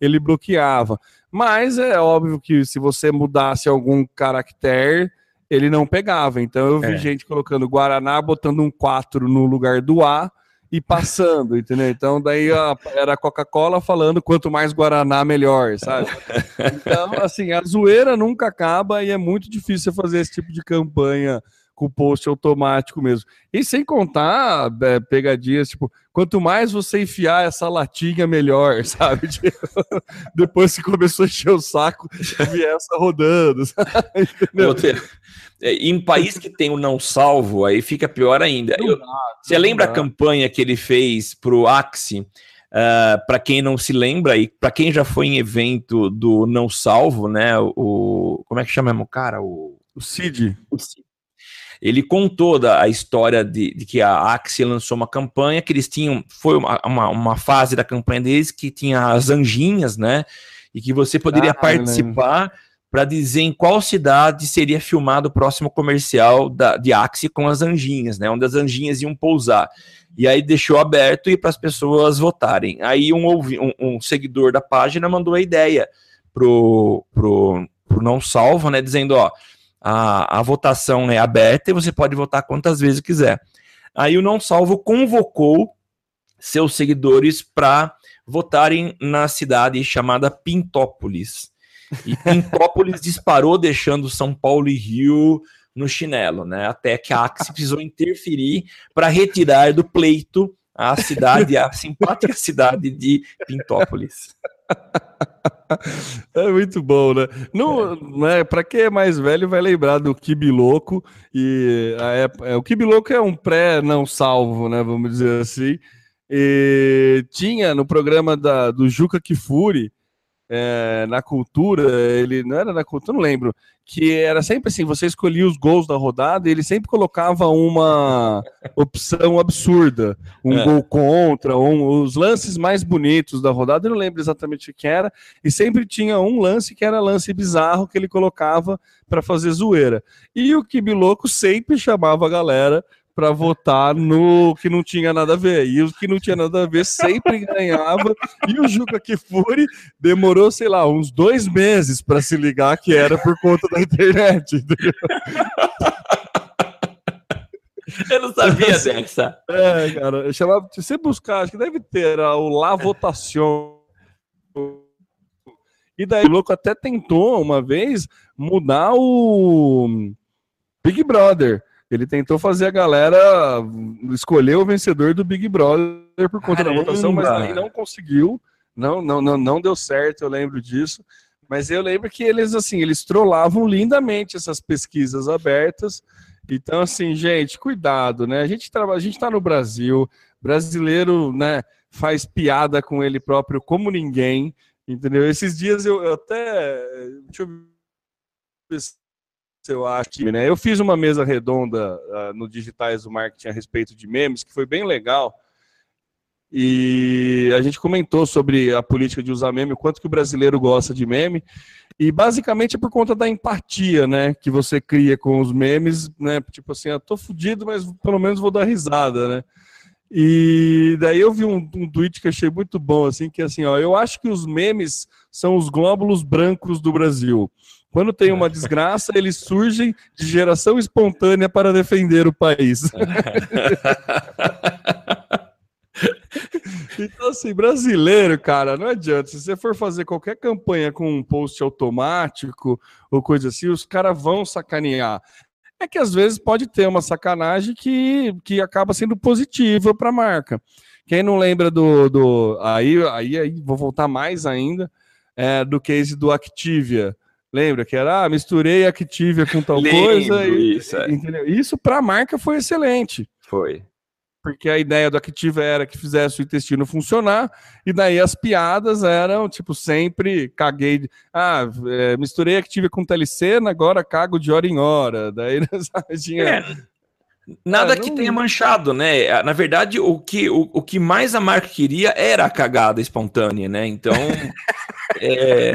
ele bloqueava. Mas é óbvio que se você mudasse algum caractere, ele não pegava. Então eu vi É. gente colocando Guaraná, botando um 4 no lugar do A e passando, entendeu? Então daí a- era a Coca-Cola falando quanto mais Guaraná, melhor, sabe? Então, assim, a zoeira nunca acaba e é muito difícil fazer esse tipo de campanha com post automático mesmo. E sem contar é, pegadinhas, tipo, quanto mais você enfiar essa latinha, melhor, sabe? Depois que começou a encher o saco, vier essa rodando, sabe? É, Em país que tem o não salvo, aí fica pior ainda. Eu- você não lembra a dá. campanha que ele fez pro Axie? para quem não se lembra e para quem já foi em evento do não salvo, né? O como é que chama o cara? O, O Cid. o Cid. Ele contou da, a história de, de que a Axie lançou uma campanha que eles tinham. Foi uma, uma, uma fase da campanha deles que tinha as anjinhas, né? E que você poderia Ah, participar para dizer em qual cidade seria filmado o próximo comercial da, de Axie com as anjinhas, né? Onde as anjinhas iam pousar. E aí deixou aberto e para as pessoas votarem. Aí um, um, um seguidor da página mandou a ideia pro, pro, pro não salvo, né? Dizendo, ó, a, a votação é aberta e você pode votar quantas vezes quiser. Aí o não salvo convocou seus seguidores para votarem na cidade chamada Pintópolis. E Pintópolis disparou, deixando São Paulo e Rio no chinelo, né? Até que a Axie precisou interferir para retirar do pleito a cidade, a simpática cidade de Pintópolis. É muito bom, né? Não, né para quem é mais velho vai lembrar do Kibi Louco e a época, é, o Kibi Louco é um pré não salvo, né, vamos dizer assim. E tinha no programa da, do Juca Kifuri é, na cultura, ele não era na cultura, não lembro, que era sempre assim, você escolhia os gols da rodada e ele sempre colocava uma opção absurda, um É. gol contra, um, os lances mais bonitos da rodada, eu não lembro exatamente o que era, e sempre tinha um lance que era lance bizarro que ele colocava para fazer zoeira. E o Kibiloco sempre chamava a galera para votar no que não tinha nada a ver. E o que não tinha nada a ver sempre ganhava. E o Juca Kifuri demorou, sei lá, uns dois meses para se ligar que era por conta da internet. entendeu? Eu não sabia dessa. É, cara, eu chamava, se você buscar, acho que deve ter era o La Votação. E daí o louco até tentou uma vez mudar o Big Brother. Ele tentou fazer a galera escolher o vencedor do Big Brother por conta Caramba! da votação, mas aí não conseguiu. Não, não, não, não deu certo, eu lembro disso. Mas eu lembro que eles assim, eles trollavam lindamente essas pesquisas abertas. Então, assim, gente, cuidado, né? A gente trabalha, a gente está no Brasil, brasileiro, né, faz piada com ele próprio como ninguém, entendeu? Esses dias eu, eu até. Deixa eu ver se eu acho, né? Eu fiz uma mesa redonda ah, no Digitais do Marketing a respeito de memes, que foi bem legal. E a gente comentou sobre a política de usar meme, o quanto que o brasileiro gosta de meme. E basicamente é por conta da empatia, né, que você cria com os memes, né? Tipo assim, eu tô fudido, mas pelo menos vou dar risada, né? E daí eu vi um, um tweet que achei muito bom, assim, que é assim, ó, eu acho que os memes são os glóbulos brancos do Brasil. Quando tem uma desgraça, eles surgem de geração espontânea para defender o país. Então, assim, brasileiro, cara, não adianta. Se você for fazer qualquer campanha com um post automático ou coisa assim, os caras vão sacanear. É que às vezes pode ter uma sacanagem que, que acaba sendo positiva para a marca. Quem não lembra do. do aí, aí, aí, vou voltar mais ainda, é, do case do Activia. Lembra que era, ah, misturei Activia com tal Lembro coisa. e- isso, é. entendeu? Isso para a marca foi excelente Foi. porque a ideia do Active era que fizesse o intestino funcionar, e daí as piadas eram, tipo, sempre caguei. de- Ah, é, misturei Active com telecena, agora cago de hora em hora. Daí sabe, tinha. É, Nada Ah, que não- tenha manchado, né? Na verdade, o que, o, o que mais a marca queria era a cagada espontânea, né? Então, é,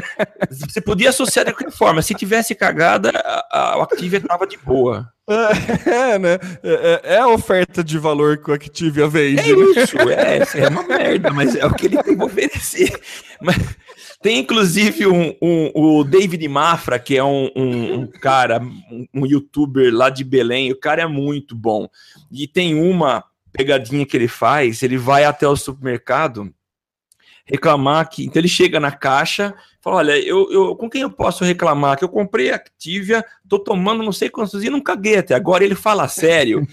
você podia associar de qualquer forma. Se tivesse cagada, a- a, o Activia tava de boa. É, né? É, é, a oferta de valor que o Activia vende. É isso, é, é uma merda, mas é o que ele tem que oferecer. Mas, tem inclusive um, um, o David Mafra, que é um, um cara, um, youtuber lá de Belém, o cara é muito bom. E tem uma pegadinha que ele faz, ele vai até o supermercado reclamar que. Então ele chega na caixa, fala: Olha, eu, eu com quem eu posso reclamar? Que eu comprei a Activia, tô tomando não sei quantos e não caguei até agora. Ele fala sério.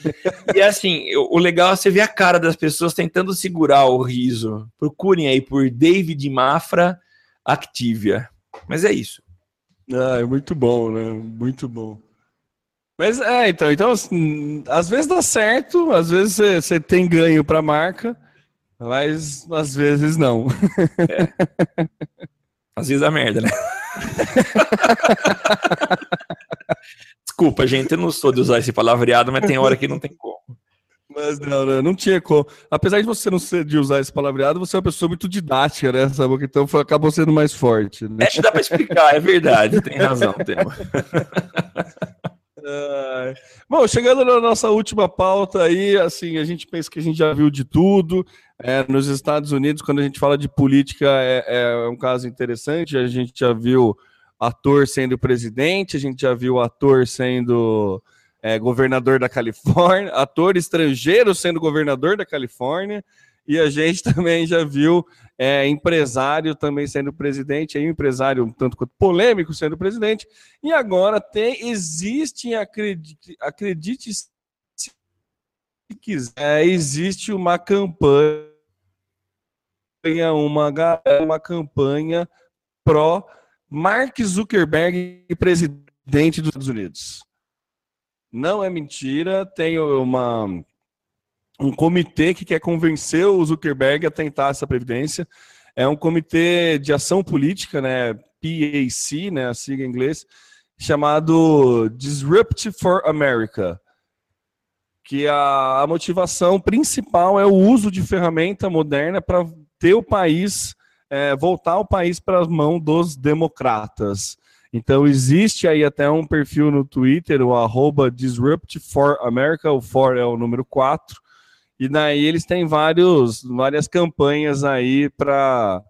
e assim, eu, o legal é você ver a cara das pessoas tentando segurar o riso. Procurem aí por David Mafra Activia. Mas é isso. Ah, é muito bom, né? Muito bom. Mas é, então, então assim, às vezes dá certo, às vezes você tem ganho para a marca, mas às vezes não. É. Às vezes a merda, né? Desculpa, gente, eu não sou de usar esse palavreado, mas tem hora que não tem como. Mas não, não, não tinha como. Apesar de você não ser de usar esse palavreado, você é uma pessoa muito didática, né? Sabe? Então foi, acabou sendo mais forte. Né? É, dá para explicar, é verdade, tem razão, tema. bom, chegando na nossa última pauta aí, assim, a gente pensa que a gente já viu de tudo. É, nos Estados Unidos, quando a gente fala de política, é, é, um caso interessante. A gente já viu ator sendo presidente, a gente já viu ator sendo é, governador da Califórnia, ator estrangeiro sendo governador da Califórnia, e a gente também já viu é, empresário também sendo presidente, aí empresário um tanto quanto polêmico sendo presidente, e agora tem, existe, acredite, acredite se quiser, existe uma campanha, uma, uma campanha pró Mark Zuckerberg, presidente dos Estados Unidos. Não é mentira, tem uma um comitê que quer convencer o Zuckerberg a tentar essa previdência. É um comitê de ação política, né, PAC, né, a sigla em inglês, chamado Disrupt for America, que a, a motivação principal é o uso de ferramenta moderna para ter o país, é, voltar o país para as mãos dos democratas. Então existe aí até um perfil no Twitter, o arroba Disrupt for America, o for é o número 4, e daí eles têm vários, várias campanhas aí para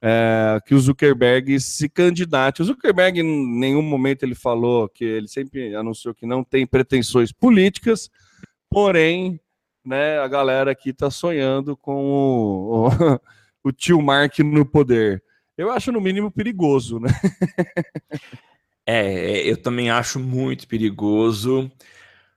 é, que o Zuckerberg se candidate. O Zuckerberg, em nenhum momento, ele falou que ele sempre anunciou que não tem pretensões políticas, porém, né, a galera aqui está sonhando com o, o, o tio Mark no poder. Eu acho, no mínimo, perigoso, né? é, eu também acho muito perigoso.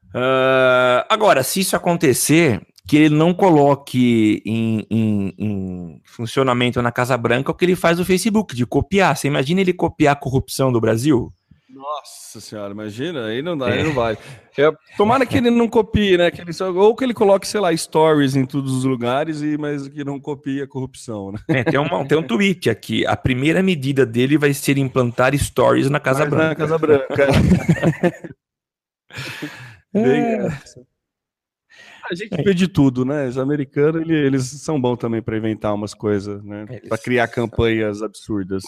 Uh, agora, se isso acontecer, que ele não coloque em, em, em, funcionamento na Casa Branca o que ele faz no Facebook, de copiar. Você imagina ele copiar a corrupção do Brasil? Nossa senhora, imagina, aí não dá, é. aí não vai. É, tomara que ele não copie, né? Que ele só, ou que ele coloque, sei lá, stories em todos os lugares, e, mas que não copie a corrupção, né? É, tem, uma, tem um tweet aqui. A primeira medida dele vai ser implantar stories na Casa mas Branca. Na Casa Branca. Bem, é. A gente é. vê de tudo, né? Os americanos, eles, eles são bons também para inventar umas coisas, né? Para criar campanhas absurdas.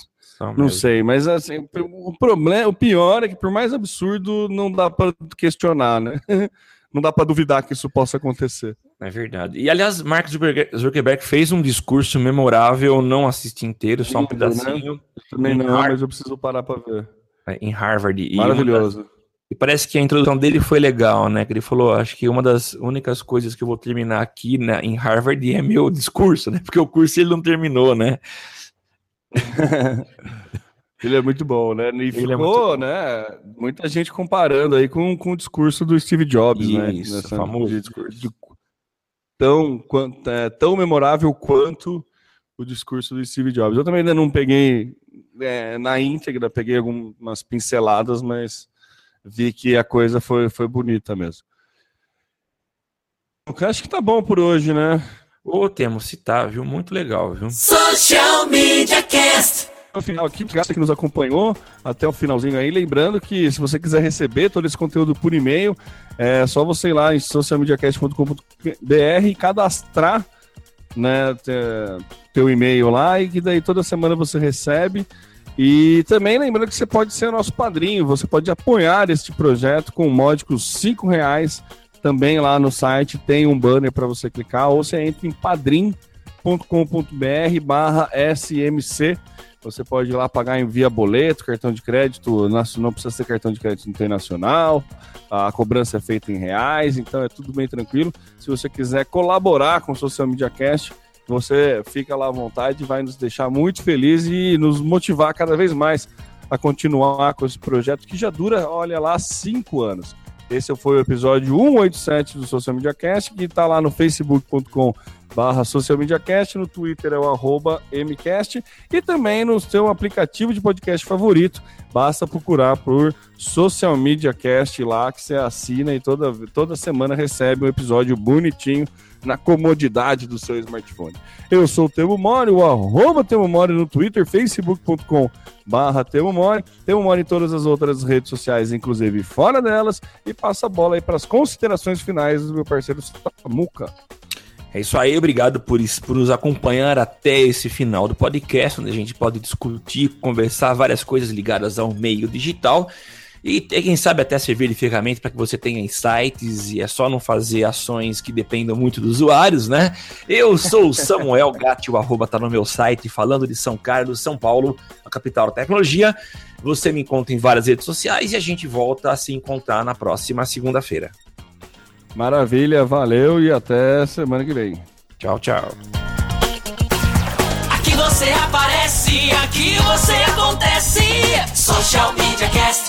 Não sei, mas assim, o problema, o pior é que por mais absurdo não dá para questionar, né? Não dá para duvidar que isso possa acontecer. É verdade. E aliás, Mark Zuckerberg fez um discurso memorável, não assisti inteiro, só um né? pedacinho. Né? Também não, Harvard. mas eu preciso parar para ver. É, em Harvard. Maravilhoso. E parece que a introdução dele foi legal, né? Que ele falou, acho que uma das únicas coisas que eu vou terminar aqui na, em Harvard é meu discurso, né? Porque o curso ele não terminou, né? ele é muito bom, né? E ele é ficou, é né? Muita gente comparando aí com, com o discurso do Steve Jobs, né? Isso, né? Nessa, famoso discurso. De, tão, quanto, é, tão memorável quanto o discurso do Steve Jobs. Eu também ainda não peguei é, na íntegra, peguei algumas pinceladas, mas vi que a coisa foi, foi bonita mesmo. Acho que tá bom por hoje, né? Ô, temos citar, viu? Muito legal, viu? Social Media Cast. No final aqui, obrigado que nos acompanhou até o finalzinho aí. Lembrando que se você quiser receber todo esse conteúdo por e-mail, é só você ir lá em socialmediacast.com.br e cadastrar né, teu e-mail lá e que daí toda semana você recebe E também lembrando que você pode ser nosso padrinho, você pode apoiar este projeto com módicos cinco reais. Também lá no site tem um banner para você clicar, ou você entra em padrim.com.br barra SMC. Você pode ir lá pagar em via boleto, cartão de crédito, não precisa ser cartão de crédito internacional, a cobrança é feita em reais, então é tudo bem tranquilo. Se você quiser colaborar com o Social Media Cast, você fica lá à vontade, vai nos deixar muito felizes e nos motivar cada vez mais a continuar com esse projeto que já dura, olha lá, cinco anos. Esse foi o episódio 187 do Social Media Cast, que está lá no facebook.com barra Social Media Cast, no Twitter é o arroba MCast e também no seu aplicativo de podcast favorito. Basta procurar por Social Media Cast lá que você assina e toda, toda semana recebe um episódio bonitinho na comodidade do seu smartphone. Eu sou o Temo Mori, o arroba Temo Mori no Twitter, facebook.com barra Temo Mori, Temo Mori em todas as outras redes sociais, inclusive fora delas, e passa a bola aí para as considerações finais do meu parceiro Samuca. É isso aí, obrigado por, por nos acompanhar até esse final do podcast, onde a gente pode discutir, conversar várias coisas ligadas ao meio digital. E quem sabe até servir de ferramenta para que você tenha insights e é só não fazer ações que dependam muito dos usuários, né? Eu sou o Samuel Gatti, o arroba tá no meu site, falando de São Carlos, São Paulo, a capital da tecnologia. Você me encontra em várias redes sociais e a gente volta a se encontrar na próxima segunda-feira. Maravilha, valeu e até semana que vem. Tchau, tchau. Aqui você aparece, aqui você acontece. Social Media Cast.